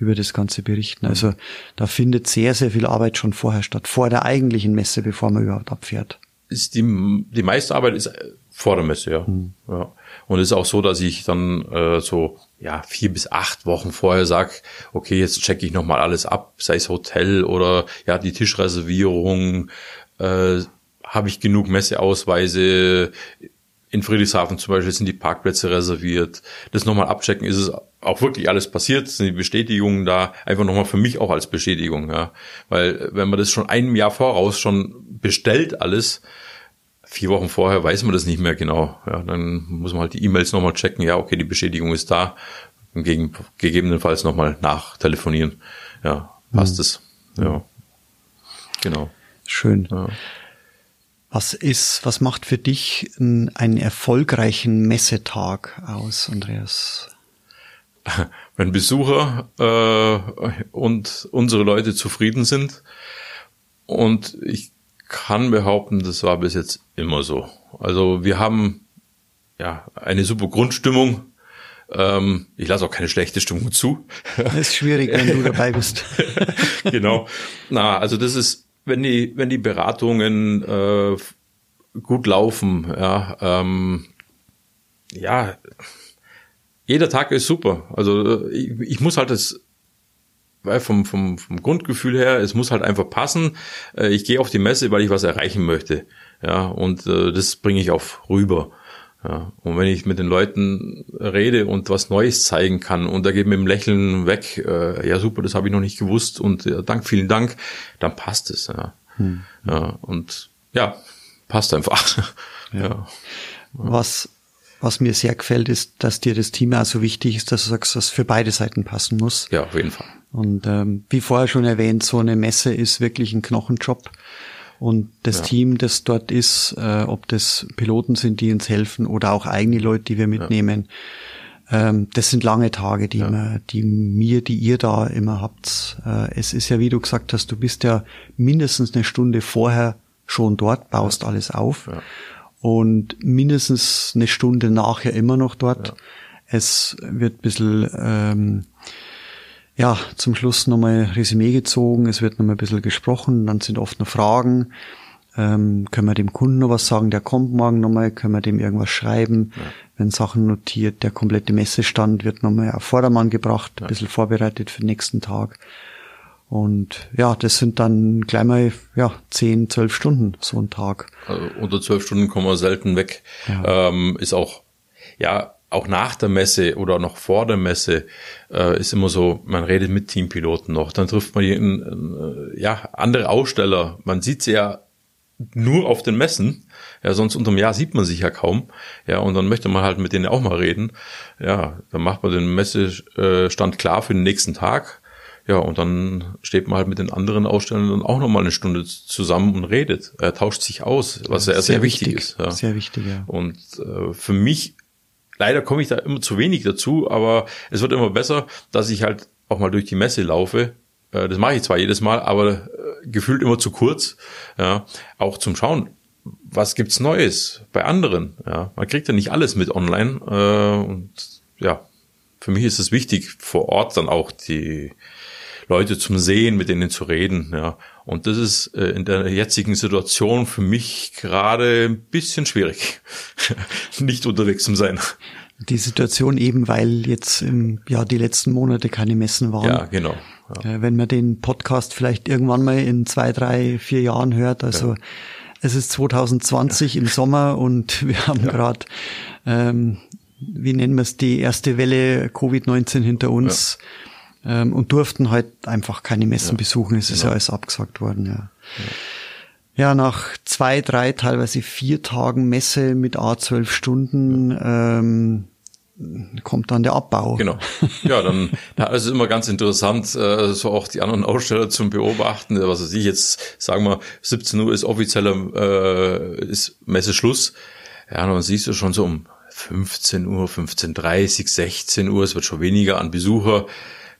über das Ganze berichten. Also da findet sehr, sehr viel Arbeit schon vorher statt, vor der eigentlichen Messe, bevor man überhaupt abfährt. Ist die, die meiste Arbeit ist vor der Messe, ja. Mhm. ja. Und es ist auch so, dass ich dann äh, so ja vier bis acht Wochen vorher sag, okay, jetzt checke ich nochmal alles ab, sei es Hotel oder ja die Tischreservierung, äh, habe ich genug Messeausweise, in Friedrichshafen zum Beispiel sind die Parkplätze reserviert. Das nochmal abchecken, ist es auch wirklich alles passiert, sind die Bestätigungen da, einfach nochmal für mich auch als Bestätigung, ja. Weil wenn man das schon einem Jahr voraus schon bestellt alles, vier Wochen vorher weiß man das nicht mehr genau. Ja, dann muss man halt die E-Mails nochmal checken, ja, okay, die Bestätigung ist da. Gegen, gegebenenfalls nochmal nachtelefonieren. Ja, passt mhm. es. Ja. Genau. Schön. Ja. Was ist, was macht für dich einen, einen erfolgreichen Messetag aus, Andreas? [LAUGHS] Wenn Besucher äh, und unsere Leute zufrieden sind. Und ich kann behaupten, das war bis jetzt immer so. Also wir haben ja eine super Grundstimmung. Ähm, ich lasse auch keine schlechte Stimmung zu. Das [LAUGHS] ist schwierig, wenn du dabei bist. [LAUGHS] genau. Na, also das ist wenn die, wenn die Beratungen äh, gut laufen, ja, ähm, ja, jeder Tag ist super. Also äh, ich, ich muss halt das weil vom, vom, vom Grundgefühl her, es muss halt einfach passen. Äh, ich gehe auf die Messe, weil ich was erreichen möchte. Ja, und äh, das bringe ich auch rüber. Ja, und wenn ich mit den Leuten rede und was Neues zeigen kann und da geht mit dem Lächeln weg, äh, ja super, das habe ich noch nicht gewusst und ja, dank, vielen Dank, dann passt es. Ja, hm. ja und ja, passt einfach. [LAUGHS] ja. ja. Was was mir sehr gefällt, ist, dass dir das auch so wichtig ist, dass du sagst, dass es für beide Seiten passen muss. Ja, auf jeden Fall. Und ähm, wie vorher schon erwähnt, so eine Messe ist wirklich ein Knochenjob. Und das ja. Team, das dort ist, äh, ob das Piloten sind, die uns helfen oder auch eigene Leute, die wir mitnehmen, ja. ähm, das sind lange Tage, die, ja. wir, die mir, die ihr da immer habt. Äh, es ist ja, wie du gesagt hast, du bist ja mindestens eine Stunde vorher schon dort, baust alles auf und mindestens eine Stunde nachher immer noch dort. Es wird ein bisschen ähm, ja, zum Schluss nochmal Resümee gezogen, es wird nochmal ein bisschen gesprochen, dann sind oft noch Fragen. Ähm, können wir dem Kunden noch was sagen, der kommt morgen nochmal, können wir dem irgendwas schreiben, ja. wenn Sachen notiert, der komplette Messestand wird nochmal auf Vordermann gebracht, ja. ein bisschen vorbereitet für den nächsten Tag. Und ja, das sind dann gleich mal ja, zehn, zwölf Stunden so ein Tag. Also unter zwölf Stunden kommen wir selten weg. Ja. Ähm, ist auch, ja, auch nach der Messe oder noch vor der Messe äh, ist immer so, man redet mit Teampiloten noch, dann trifft man jeden, äh, ja andere Aussteller. Man sieht sie ja nur auf den Messen, ja sonst unterm Jahr sieht man sich ja kaum, ja und dann möchte man halt mit denen auch mal reden, ja dann macht man den Messestand klar für den nächsten Tag, ja und dann steht man halt mit den anderen Ausstellern dann auch noch mal eine Stunde zusammen und redet, er tauscht sich aus, was ja, sehr, sehr wichtig, wichtig ist. Ja. Sehr wichtig, ja. Und äh, für mich Leider komme ich da immer zu wenig dazu, aber es wird immer besser, dass ich halt auch mal durch die Messe laufe. Äh, das mache ich zwar jedes Mal, aber äh, gefühlt immer zu kurz. Ja, auch zum Schauen, was gibt's Neues bei anderen. Ja, man kriegt ja nicht alles mit online äh, und ja, für mich ist es wichtig, vor Ort dann auch die Leute zum Sehen, mit denen zu reden. Ja. Und das ist äh, in der jetzigen Situation für mich gerade ein bisschen schwierig, [LAUGHS] nicht unterwegs zu sein. Die Situation eben, weil jetzt im, ja die letzten Monate keine Messen waren. Ja, genau. Ja. Äh, wenn man den Podcast vielleicht irgendwann mal in zwei, drei, vier Jahren hört, also ja. es ist 2020 ja. im Sommer und [LAUGHS] wir haben gerade ähm, wie nennen wir es, die erste Welle Covid-19 hinter uns ja. Ähm, und durften halt einfach keine Messen ja. besuchen. Es genau. ist ja alles abgesagt worden, ja. ja. Ja, nach zwei, drei, teilweise vier Tagen Messe mit A12 Stunden ähm, kommt dann der Abbau. Genau. Ja, dann ja, es ist immer ganz interessant, äh, so auch die anderen Aussteller zum Beobachten. Was weiß ich jetzt, sagen wir, 17 Uhr ist offizieller äh, ist Messeschluss. Ja, dann siehst du schon so um 15 Uhr, 15.30 16 Uhr, es wird schon weniger an Besucher,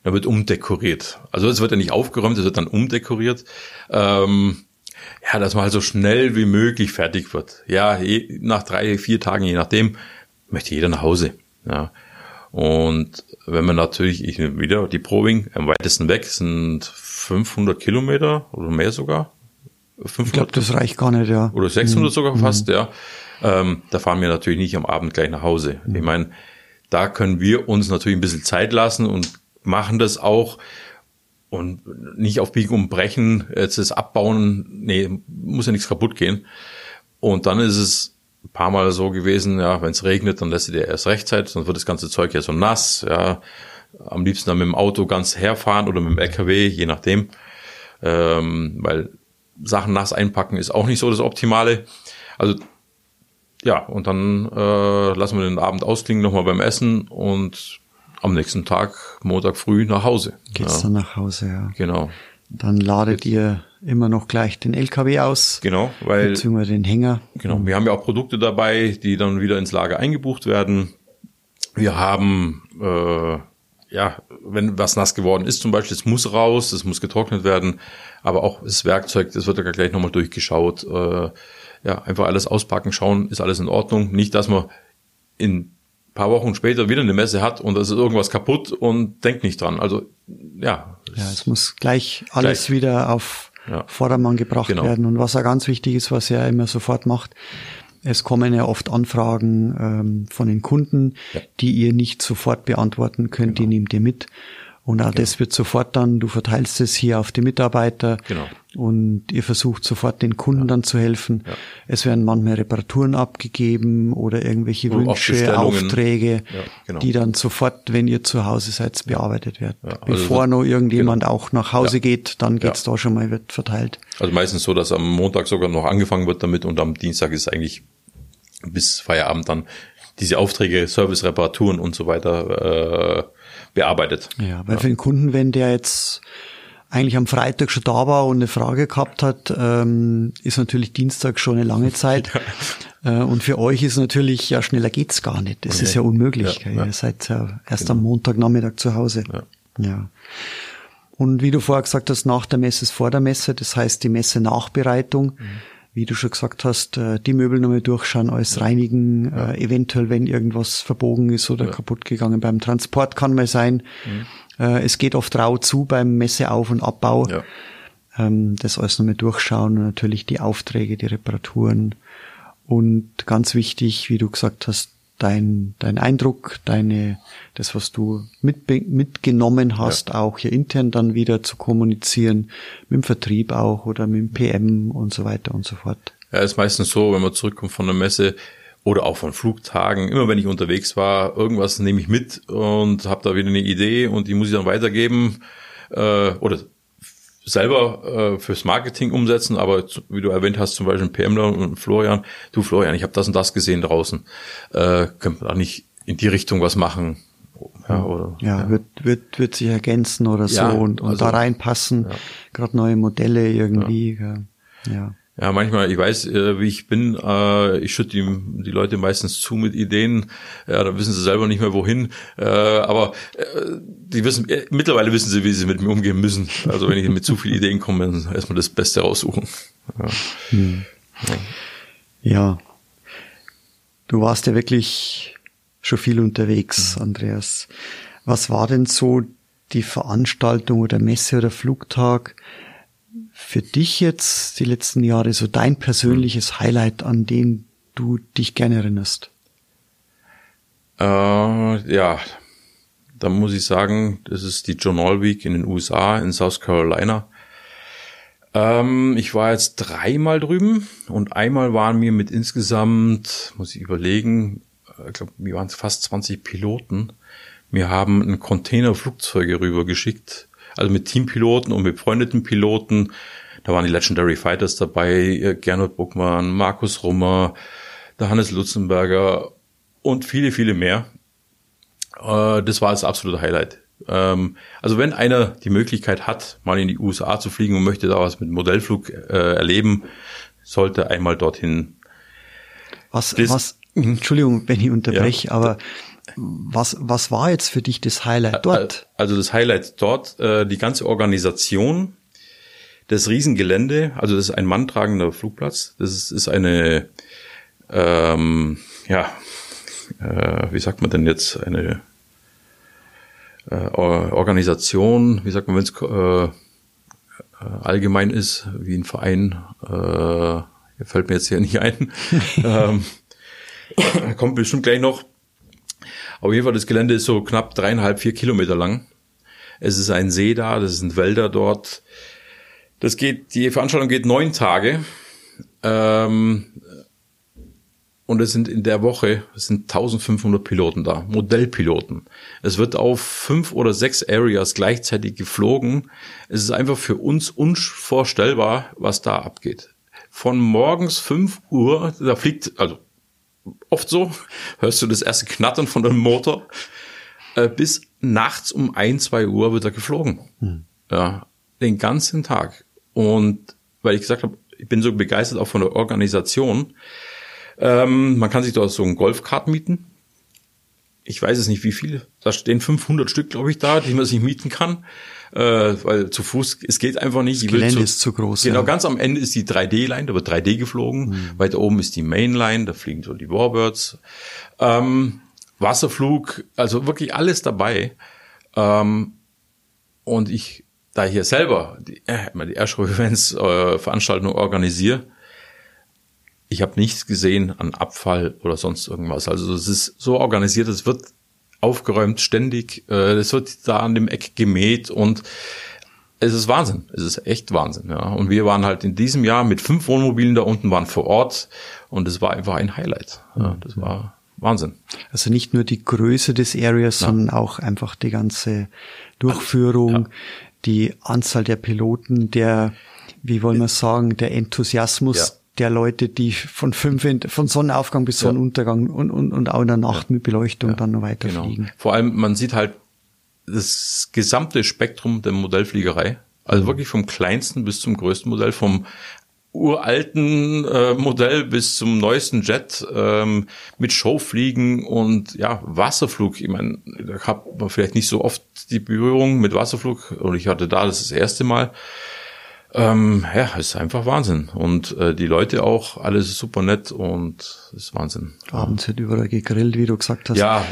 da wird umdekoriert. Also es wird ja nicht aufgeräumt, es wird dann umdekoriert. Ähm, ja, dass man halt so schnell wie möglich fertig wird. Ja, je, nach drei, vier Tagen, je nachdem, möchte jeder nach Hause. Ja. Und wenn man natürlich, ich nehme wieder die Probing am weitesten weg, sind 500 Kilometer oder mehr sogar. 500, ich glaube, das reicht gar nicht, ja. Oder 600 mhm. sogar fast, mhm. ja. Ähm, da fahren wir natürlich nicht am Abend gleich nach Hause. Mhm. Ich meine, da können wir uns natürlich ein bisschen Zeit lassen und machen das auch und nicht auf Biegen und Brechen jetzt das abbauen, nee, muss ja nichts kaputt gehen. Und dann ist es ein paar Mal so gewesen, ja, wenn es regnet, dann lässt du dir erst rechtzeit, sonst wird das ganze Zeug ja so nass, ja. Am liebsten dann mit dem Auto ganz herfahren oder mit dem LKW, je nachdem. Ähm, weil Sachen nass einpacken ist auch nicht so das Optimale. Also ja, und dann äh, lassen wir den Abend ausklingen nochmal beim Essen und am nächsten Tag, Montag früh, nach Hause. Geht's ja. dann nach Hause, ja. Genau. Dann ladet Jetzt. ihr immer noch gleich den LKW aus. Genau, weil. Beziehungsweise den Hänger. Genau. Wir haben ja auch Produkte dabei, die dann wieder ins Lager eingebucht werden. Wir haben, äh, ja, wenn was nass geworden ist zum Beispiel, es muss raus, es muss getrocknet werden, aber auch das Werkzeug, das wird ja gleich nochmal durchgeschaut. Äh, ja, einfach alles auspacken, schauen, ist alles in Ordnung. Nicht, dass man in paar Wochen später wieder eine Messe hat und es ist irgendwas kaputt und denkt nicht dran. Also ja. Ja, es muss gleich alles gleich. wieder auf ja. Vordermann gebracht genau. werden. Und was ja ganz wichtig ist, was er immer sofort macht, es kommen ja oft Anfragen ähm, von den Kunden, ja. die ihr nicht sofort beantworten könnt, genau. die nehmt ihr mit. Und auch genau. das wird sofort dann, du verteilst es hier auf die Mitarbeiter genau. und ihr versucht sofort den Kunden ja. dann zu helfen. Ja. Es werden manchmal Reparaturen abgegeben oder irgendwelche oder Wünsche, Aufträge, ja, genau. die dann sofort, wenn ihr zu Hause seid, bearbeitet werden. Also Bevor noch irgendjemand genau. auch nach Hause geht, dann geht's da schon mal, wird verteilt. Also meistens so, dass am Montag sogar noch angefangen wird damit und am Dienstag ist eigentlich bis Feierabend dann diese Aufträge, Service, Reparaturen und so weiter äh, bearbeitet. Ja, weil ja. für den Kunden, wenn der jetzt eigentlich am Freitag schon da war und eine Frage gehabt hat, ähm, ist natürlich Dienstag schon eine lange Zeit. [LAUGHS] Ja. Äh, und für euch ist natürlich, ja, schneller geht's gar nicht. Das okay. ist ja unmöglich. Ja, ja. Ihr seid ja erst genau. am Montagnachmittag zu Hause. Ja. ja. Und wie du vorher gesagt hast, nach der Messe ist vor der Messe, das heißt die Messe Nachbereitung. Mhm wie du schon gesagt hast, äh, die Möbel nochmal durchschauen, alles reinigen, ja. Äh, eventuell, wenn irgendwas verbogen ist oder ja. kaputt gegangen beim Transport kann mal sein. Mhm. Äh, es geht oft rau zu beim Messeauf- und Abbau. Ja. Ähm, das alles nochmal durchschauen und natürlich die Aufträge, die Reparaturen. Und ganz wichtig, wie du gesagt hast, dein, dein Eindruck, deine, das, was du mit, mitgenommen hast, ja. auch hier intern dann wieder zu kommunizieren, mit dem Vertrieb auch oder mit dem PM und so weiter und so fort. Ja, ist meistens so, wenn man zurückkommt von der Messe oder auch von Flugtagen, immer wenn ich unterwegs war, irgendwas nehme ich mit und habe da wieder eine Idee und die muss ich dann weitergeben äh, oder selber äh, fürs Marketing umsetzen, aber wie du erwähnt hast, zum Beispiel PMler und Florian, du Florian, ich habe das und das gesehen draußen, äh, können wir da nicht in die Richtung was machen? Ja, oder, ja, ja. Wird, wird, wird sich ergänzen oder so ja, und, und also, da reinpassen, ja. gerade neue Modelle irgendwie. Ja. ja. Ja, manchmal, ich weiß, äh, wie ich bin, äh, ich schütte die, die Leute meistens zu mit Ideen, ja, da wissen sie selber nicht mehr wohin, äh, aber die wissen, mittlerweile wissen sie, wie sie mit mir umgehen müssen. Also wenn ich mit zu vielen Ideen komme, dann erstmal das Beste raussuchen. Ja. Hm. ja. ja. Du warst ja wirklich schon viel unterwegs, mhm. Andreas. Was war denn so die Veranstaltung oder Messe oder Flugtag für dich jetzt die letzten Jahre so dein persönliches Highlight, an den du dich gerne erinnerst? Äh, ja, da muss ich sagen, das ist die Journal Week in den USA, in South Carolina. Ähm, ich war jetzt dreimal drüben und einmal waren wir mit insgesamt, muss ich überlegen, ich glaube, wir waren fast 20 Piloten. Wir haben ein Container Flugzeuge rübergeschickt, also mit Teampiloten und befreundeten Piloten. Da waren die Legendary Fighters dabei, äh, Gernot Buckmann, Markus Rummer, der Hannes Lutzenberger und viele, viele mehr. Äh, das war das absolute Highlight. Ähm, also wenn einer die Möglichkeit hat, mal in die USA zu fliegen und möchte da was mit Modellflug äh, erleben, sollte einmal dorthin. Was, das, was, Entschuldigung, wenn ich unterbreche, ja, aber was, was war jetzt für dich das Highlight dort? Also das Highlight dort, äh, die ganze Organisation, das Riesengelände, also das ist ein manntragender Flugplatz, das ist, ist eine, ähm, ja, äh, wie sagt man denn jetzt, eine äh, Organisation, wie sagt man, wenn es äh, äh, allgemein ist, wie ein Verein, äh, fällt mir jetzt hier nicht ein. [LAUGHS] ähm, kommt bestimmt gleich noch. Auf jeden Fall, das Gelände ist so knapp dreieinhalb, vier Kilometer lang. Es ist ein See da, das sind Wälder dort. Das geht, die Veranstaltung geht neun Tage. Ähm, und es sind in der Woche, es sind 1500 Piloten da, Modellpiloten. Es wird auf fünf oder sechs Areas gleichzeitig geflogen. Es ist einfach für uns unvorstellbar, was da abgeht. Von morgens fünf Uhr, da fliegt, also oft so, hörst du das erste Knattern von dem Motor, äh, bis nachts um ein, zwei Uhr wird er geflogen. Hm. Ja, den ganzen Tag. Und weil ich gesagt habe, ich bin so begeistert auch von der Organisation, ähm, man kann sich dort so ein Golfkart mieten. Ich weiß es nicht, wie viele. Da stehen 500 Stück, glaube ich, da, die man sich mieten kann. Äh, weil zu Fuß, es geht einfach nicht. Das Gelände zu, ist zu groß. Genau, ja. ganz am Ende ist die 3D-Line, da wird 3D geflogen. Mhm. Weiter oben ist die Mainline, da fliegen so die Warbirds. Ähm, Wasserflug, also wirklich alles dabei. Ähm, und ich, da ich hier selber die, äh, die Airshow-Events äh, Veranstaltungen organisiere, ich habe nichts gesehen an Abfall oder sonst irgendwas. Also es ist so organisiert, es wird aufgeräumt ständig, äh, es wird da an dem Eck gemäht und es ist Wahnsinn. Es ist echt Wahnsinn. Ja. Und wir waren halt in diesem Jahr mit fünf Wohnmobilen da unten, waren vor Ort und es war einfach ein Highlight. Ja, das war Wahnsinn. Also nicht nur die Größe des Areas, ja. sondern auch einfach die ganze Durchführung, ja. die Anzahl der Piloten, der, wie wollen wir sagen, der Enthusiasmus, der Leute, die von fünf von Sonnenaufgang bis Sonnenuntergang und, und, und auch in der Nacht mit Beleuchtung dann noch weiter genau. fliegen. Vor allem, man sieht halt das gesamte Spektrum der Modellfliegerei. Also wirklich vom kleinsten bis zum größten Modell, vom uralten äh, Modell bis zum neuesten Jet ähm, mit Showfliegen und ja Wasserflug. Ich meine, da hat man vielleicht nicht so oft die Berührung mit Wasserflug und ich hatte da das, das erste Mal. Ähm, ja, ist einfach Wahnsinn. Und äh, die Leute auch, alles super nett und ist Wahnsinn. Abends wird überall gegrillt, wie du gesagt hast. Ja.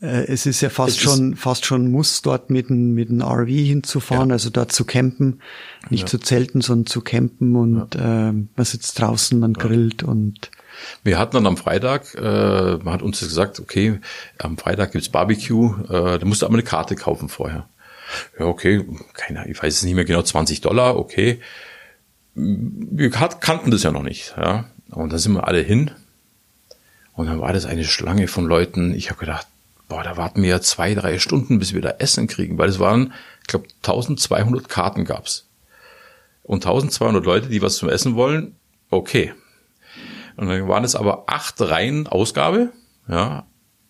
Äh, es ist ja fast schon, fast schon muss, dort mit einem mit einem RV hinzufahren, ja. also dort zu campen. Nicht ja. zu zelten, sondern zu campen und ja. äh, man sitzt draußen, man grillt und wir hatten dann am Freitag, äh, man hat uns gesagt, okay, am Freitag gibt's Barbecue, äh, da musst du aber eine Karte kaufen vorher. Ja, okay, keine, ich weiß es nicht mehr genau, 20 Dollar, okay. Wir kannten das ja noch nicht, ja. Und da sind wir alle hin. Und dann war das eine Schlange von Leuten. Ich habe gedacht, boah, da warten wir ja zwei, drei Stunden, bis wir da Essen kriegen, weil es waren, ich glaube, 1200 Karten gab's. Und 1200 Leute, die was zum Essen wollen, okay. Und dann waren es aber acht Reihen Ausgabe, ja.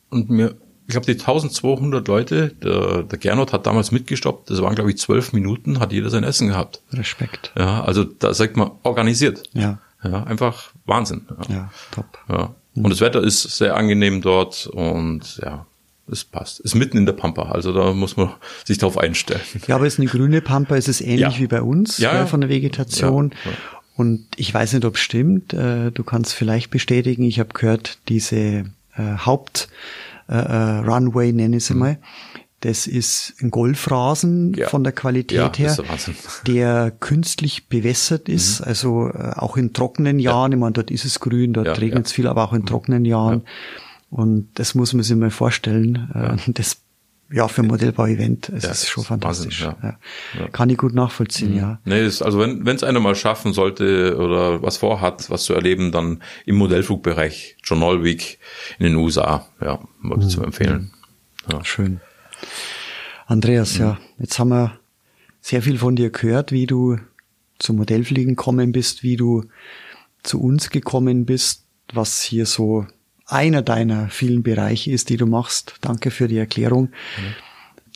Und mir ich glaube, die 1200 Leute, der, der Gernot hat damals mitgestoppt, das waren, glaube ich, zwölf Minuten, hat jeder sein Essen gehabt. Respekt. Ja, also da sagt man organisiert. Ja. Ja, einfach Wahnsinn. Ja, ja top. Ja. Und das Wetter ist sehr angenehm dort und ja, es passt. Ist mitten in der Pampa, also da muss man sich darauf einstellen. Ja, aber es ist eine grüne Pampa, es ist ähnlich ja. wie bei uns ja, ja. von der Vegetation. Ja, Und ich weiß nicht, ob es stimmt. Äh, du kannst vielleicht bestätigen. Ich habe gehört, diese äh, Haupt äh, äh, Runway, nenne ich sie mhm. mal, Das ist ein Golfrasen ja. von der Qualität ja, her, [LAUGHS] der künstlich bewässert ist, mhm. also äh, auch in trockenen Jahren. Ja. Ich meine, dort ist es grün, dort regnet es viel, aber auch in mhm. trockenen Jahren. Und das muss man sich mal vorstellen. Äh, das ja, für ein Modellbau-Event, es ja, ist schon fantastisch. Wahnsinn, ja. Ja. Kann ich gut nachvollziehen, mhm. ja. Nee, ist, also wenn es einer mal schaffen sollte oder was vorhat, was zu erleben, dann im Modellflugbereich John Olwick in den USA, ja, würde ich mhm. zu empfehlen. Schön. Andreas, mhm. ja, jetzt haben wir sehr viel von dir gehört, wie du zum Modellfliegen gekommen bist, wie du zu uns gekommen bist, was hier so einer deiner vielen Bereiche ist, die du machst. Danke für die Erklärung.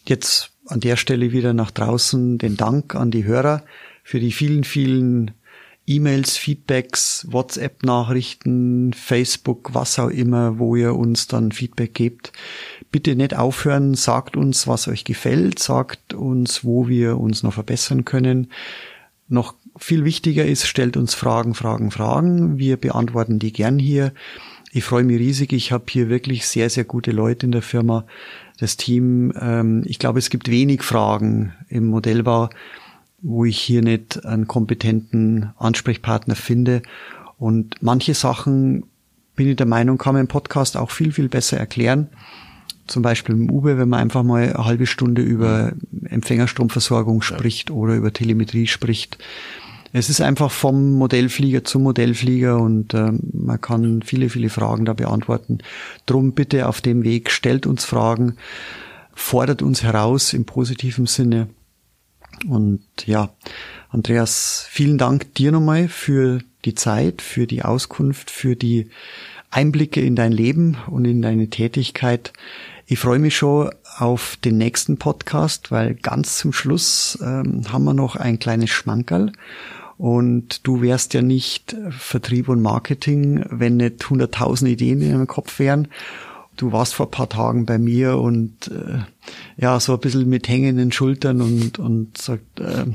Jetzt an der Stelle wieder nach draußen den Dank an die Hörer für die vielen, vielen E-Mails, Feedbacks, WhatsApp-Nachrichten, Facebook, was auch immer, wo ihr uns dann Feedback gebt. Bitte nicht aufhören, sagt uns, was euch gefällt, sagt uns, wo wir uns noch verbessern können. Noch viel wichtiger ist, stellt uns Fragen, Fragen, Fragen. Wir beantworten die gern hier. Ich freue mich riesig. Ich habe hier wirklich sehr, sehr gute Leute in der Firma. Das Team, ähm, ich glaube, es gibt wenig Fragen im Modellbau, wo ich hier nicht einen kompetenten Ansprechpartner finde. Und manche Sachen, bin ich der Meinung, kann man im Podcast auch viel, viel besser erklären. Zum Beispiel im Uber, wenn man einfach mal eine halbe Stunde über Empfängerstromversorgung spricht ja. oder über Telemetrie spricht es ist einfach vom Modellflieger zum Modellflieger und äh, man kann viele, viele Fragen da beantworten. Drum bitte auf dem Weg, stellt uns Fragen, fordert uns heraus im positiven Sinne. Und ja, Andreas, vielen Dank dir nochmal für die Zeit, für die Auskunft, für die Einblicke in dein Leben und in deine Tätigkeit. Ich freue mich schon auf den nächsten Podcast, weil ganz zum Schluss ähm, haben wir noch ein kleines Schmankerl. Und du wärst ja nicht Vertrieb und Marketing, wenn nicht hunderttausend Ideen in deinem Kopf wären. Du warst vor paar Tagen bei mir und äh, ja, so ein bisschen mit hängenden Schultern und, und sagt, äh,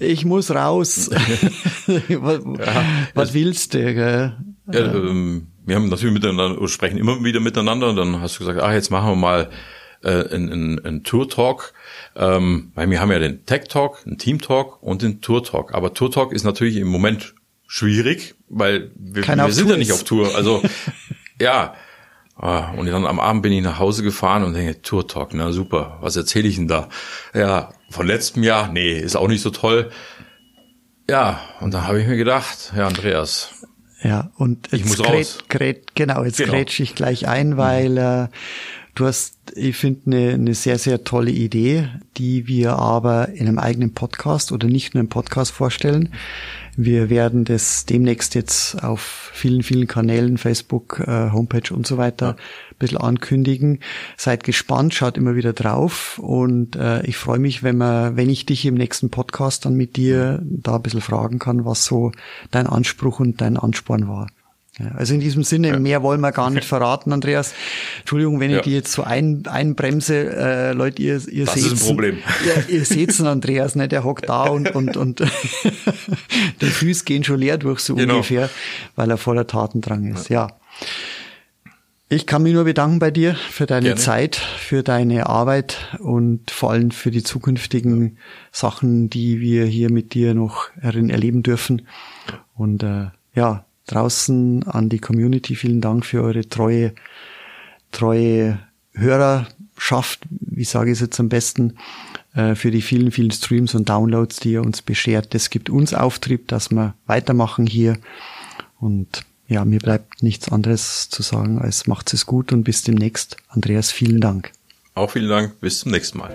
ich muss raus. [LAUGHS] was, ja, was willst du? Gell? Ja, ähm, wir haben natürlich miteinander, sprechen immer wieder miteinander und dann hast du gesagt, ach, jetzt machen wir mal äh, einen, einen Tour-Talk ähm, weil wir haben ja den Tech Talk, den Team Talk und den Tour Talk. Aber Tour Talk ist natürlich im Moment schwierig, weil wir, wir sind ja nicht auf Tour. Also [LAUGHS] ja. Ah, und dann am Abend bin ich nach Hause gefahren und denke, Tour Talk, na super, was erzähle ich denn da? Ja, von letztem Jahr, nee, ist auch nicht so toll. Ja, und dann habe ich mir gedacht, ja, Andreas. Ja, und ich muss raus. Grät, genau, jetzt genau. grätsch ich gleich ein, weil äh, Du hast, ich finde, eine, eine sehr, sehr tolle Idee, die wir aber in einem eigenen Podcast oder nicht nur im Podcast vorstellen. Wir werden das demnächst jetzt auf vielen, vielen Kanälen, Facebook, äh, Homepage und so weiter, ja. ein bisschen ankündigen. Seid gespannt, schaut immer wieder drauf und äh, ich freue mich, wenn man, wenn ich dich im nächsten Podcast dann mit dir da ein bisschen fragen kann, was so dein Anspruch und dein Ansporn war. Ja, also in diesem Sinne, ja. mehr wollen wir gar nicht [LAUGHS] verraten, Andreas. Entschuldigung, wenn ja. ich die jetzt so ein, einbremse, äh, Leute, ihr, ihr seht ist ein Problem. Ja, ihr [LAUGHS] seht's Andreas, ne? der hockt da und, und, und [LAUGHS] die Füße gehen schon leer durch so genau. ungefähr, weil er voller Tatendrang ist. Ja. Ich kann mich nur bedanken bei dir für deine Gerne. Zeit, für deine Arbeit und vor allem für die zukünftigen Sachen, die wir hier mit dir noch erleben dürfen. Und äh, ja, draußen an die Community. Vielen Dank für eure treue, treue Hörerschaft. Wie sage ich es jetzt am besten? Äh, für die vielen, vielen Streams und Downloads, die ihr uns beschert. Das gibt uns Auftrieb, dass wir weitermachen hier. Und ja, mir bleibt nichts anderes zu sagen, als macht es gut und bis demnächst. Andreas, vielen Dank. Auch vielen Dank. Bis zum nächsten Mal.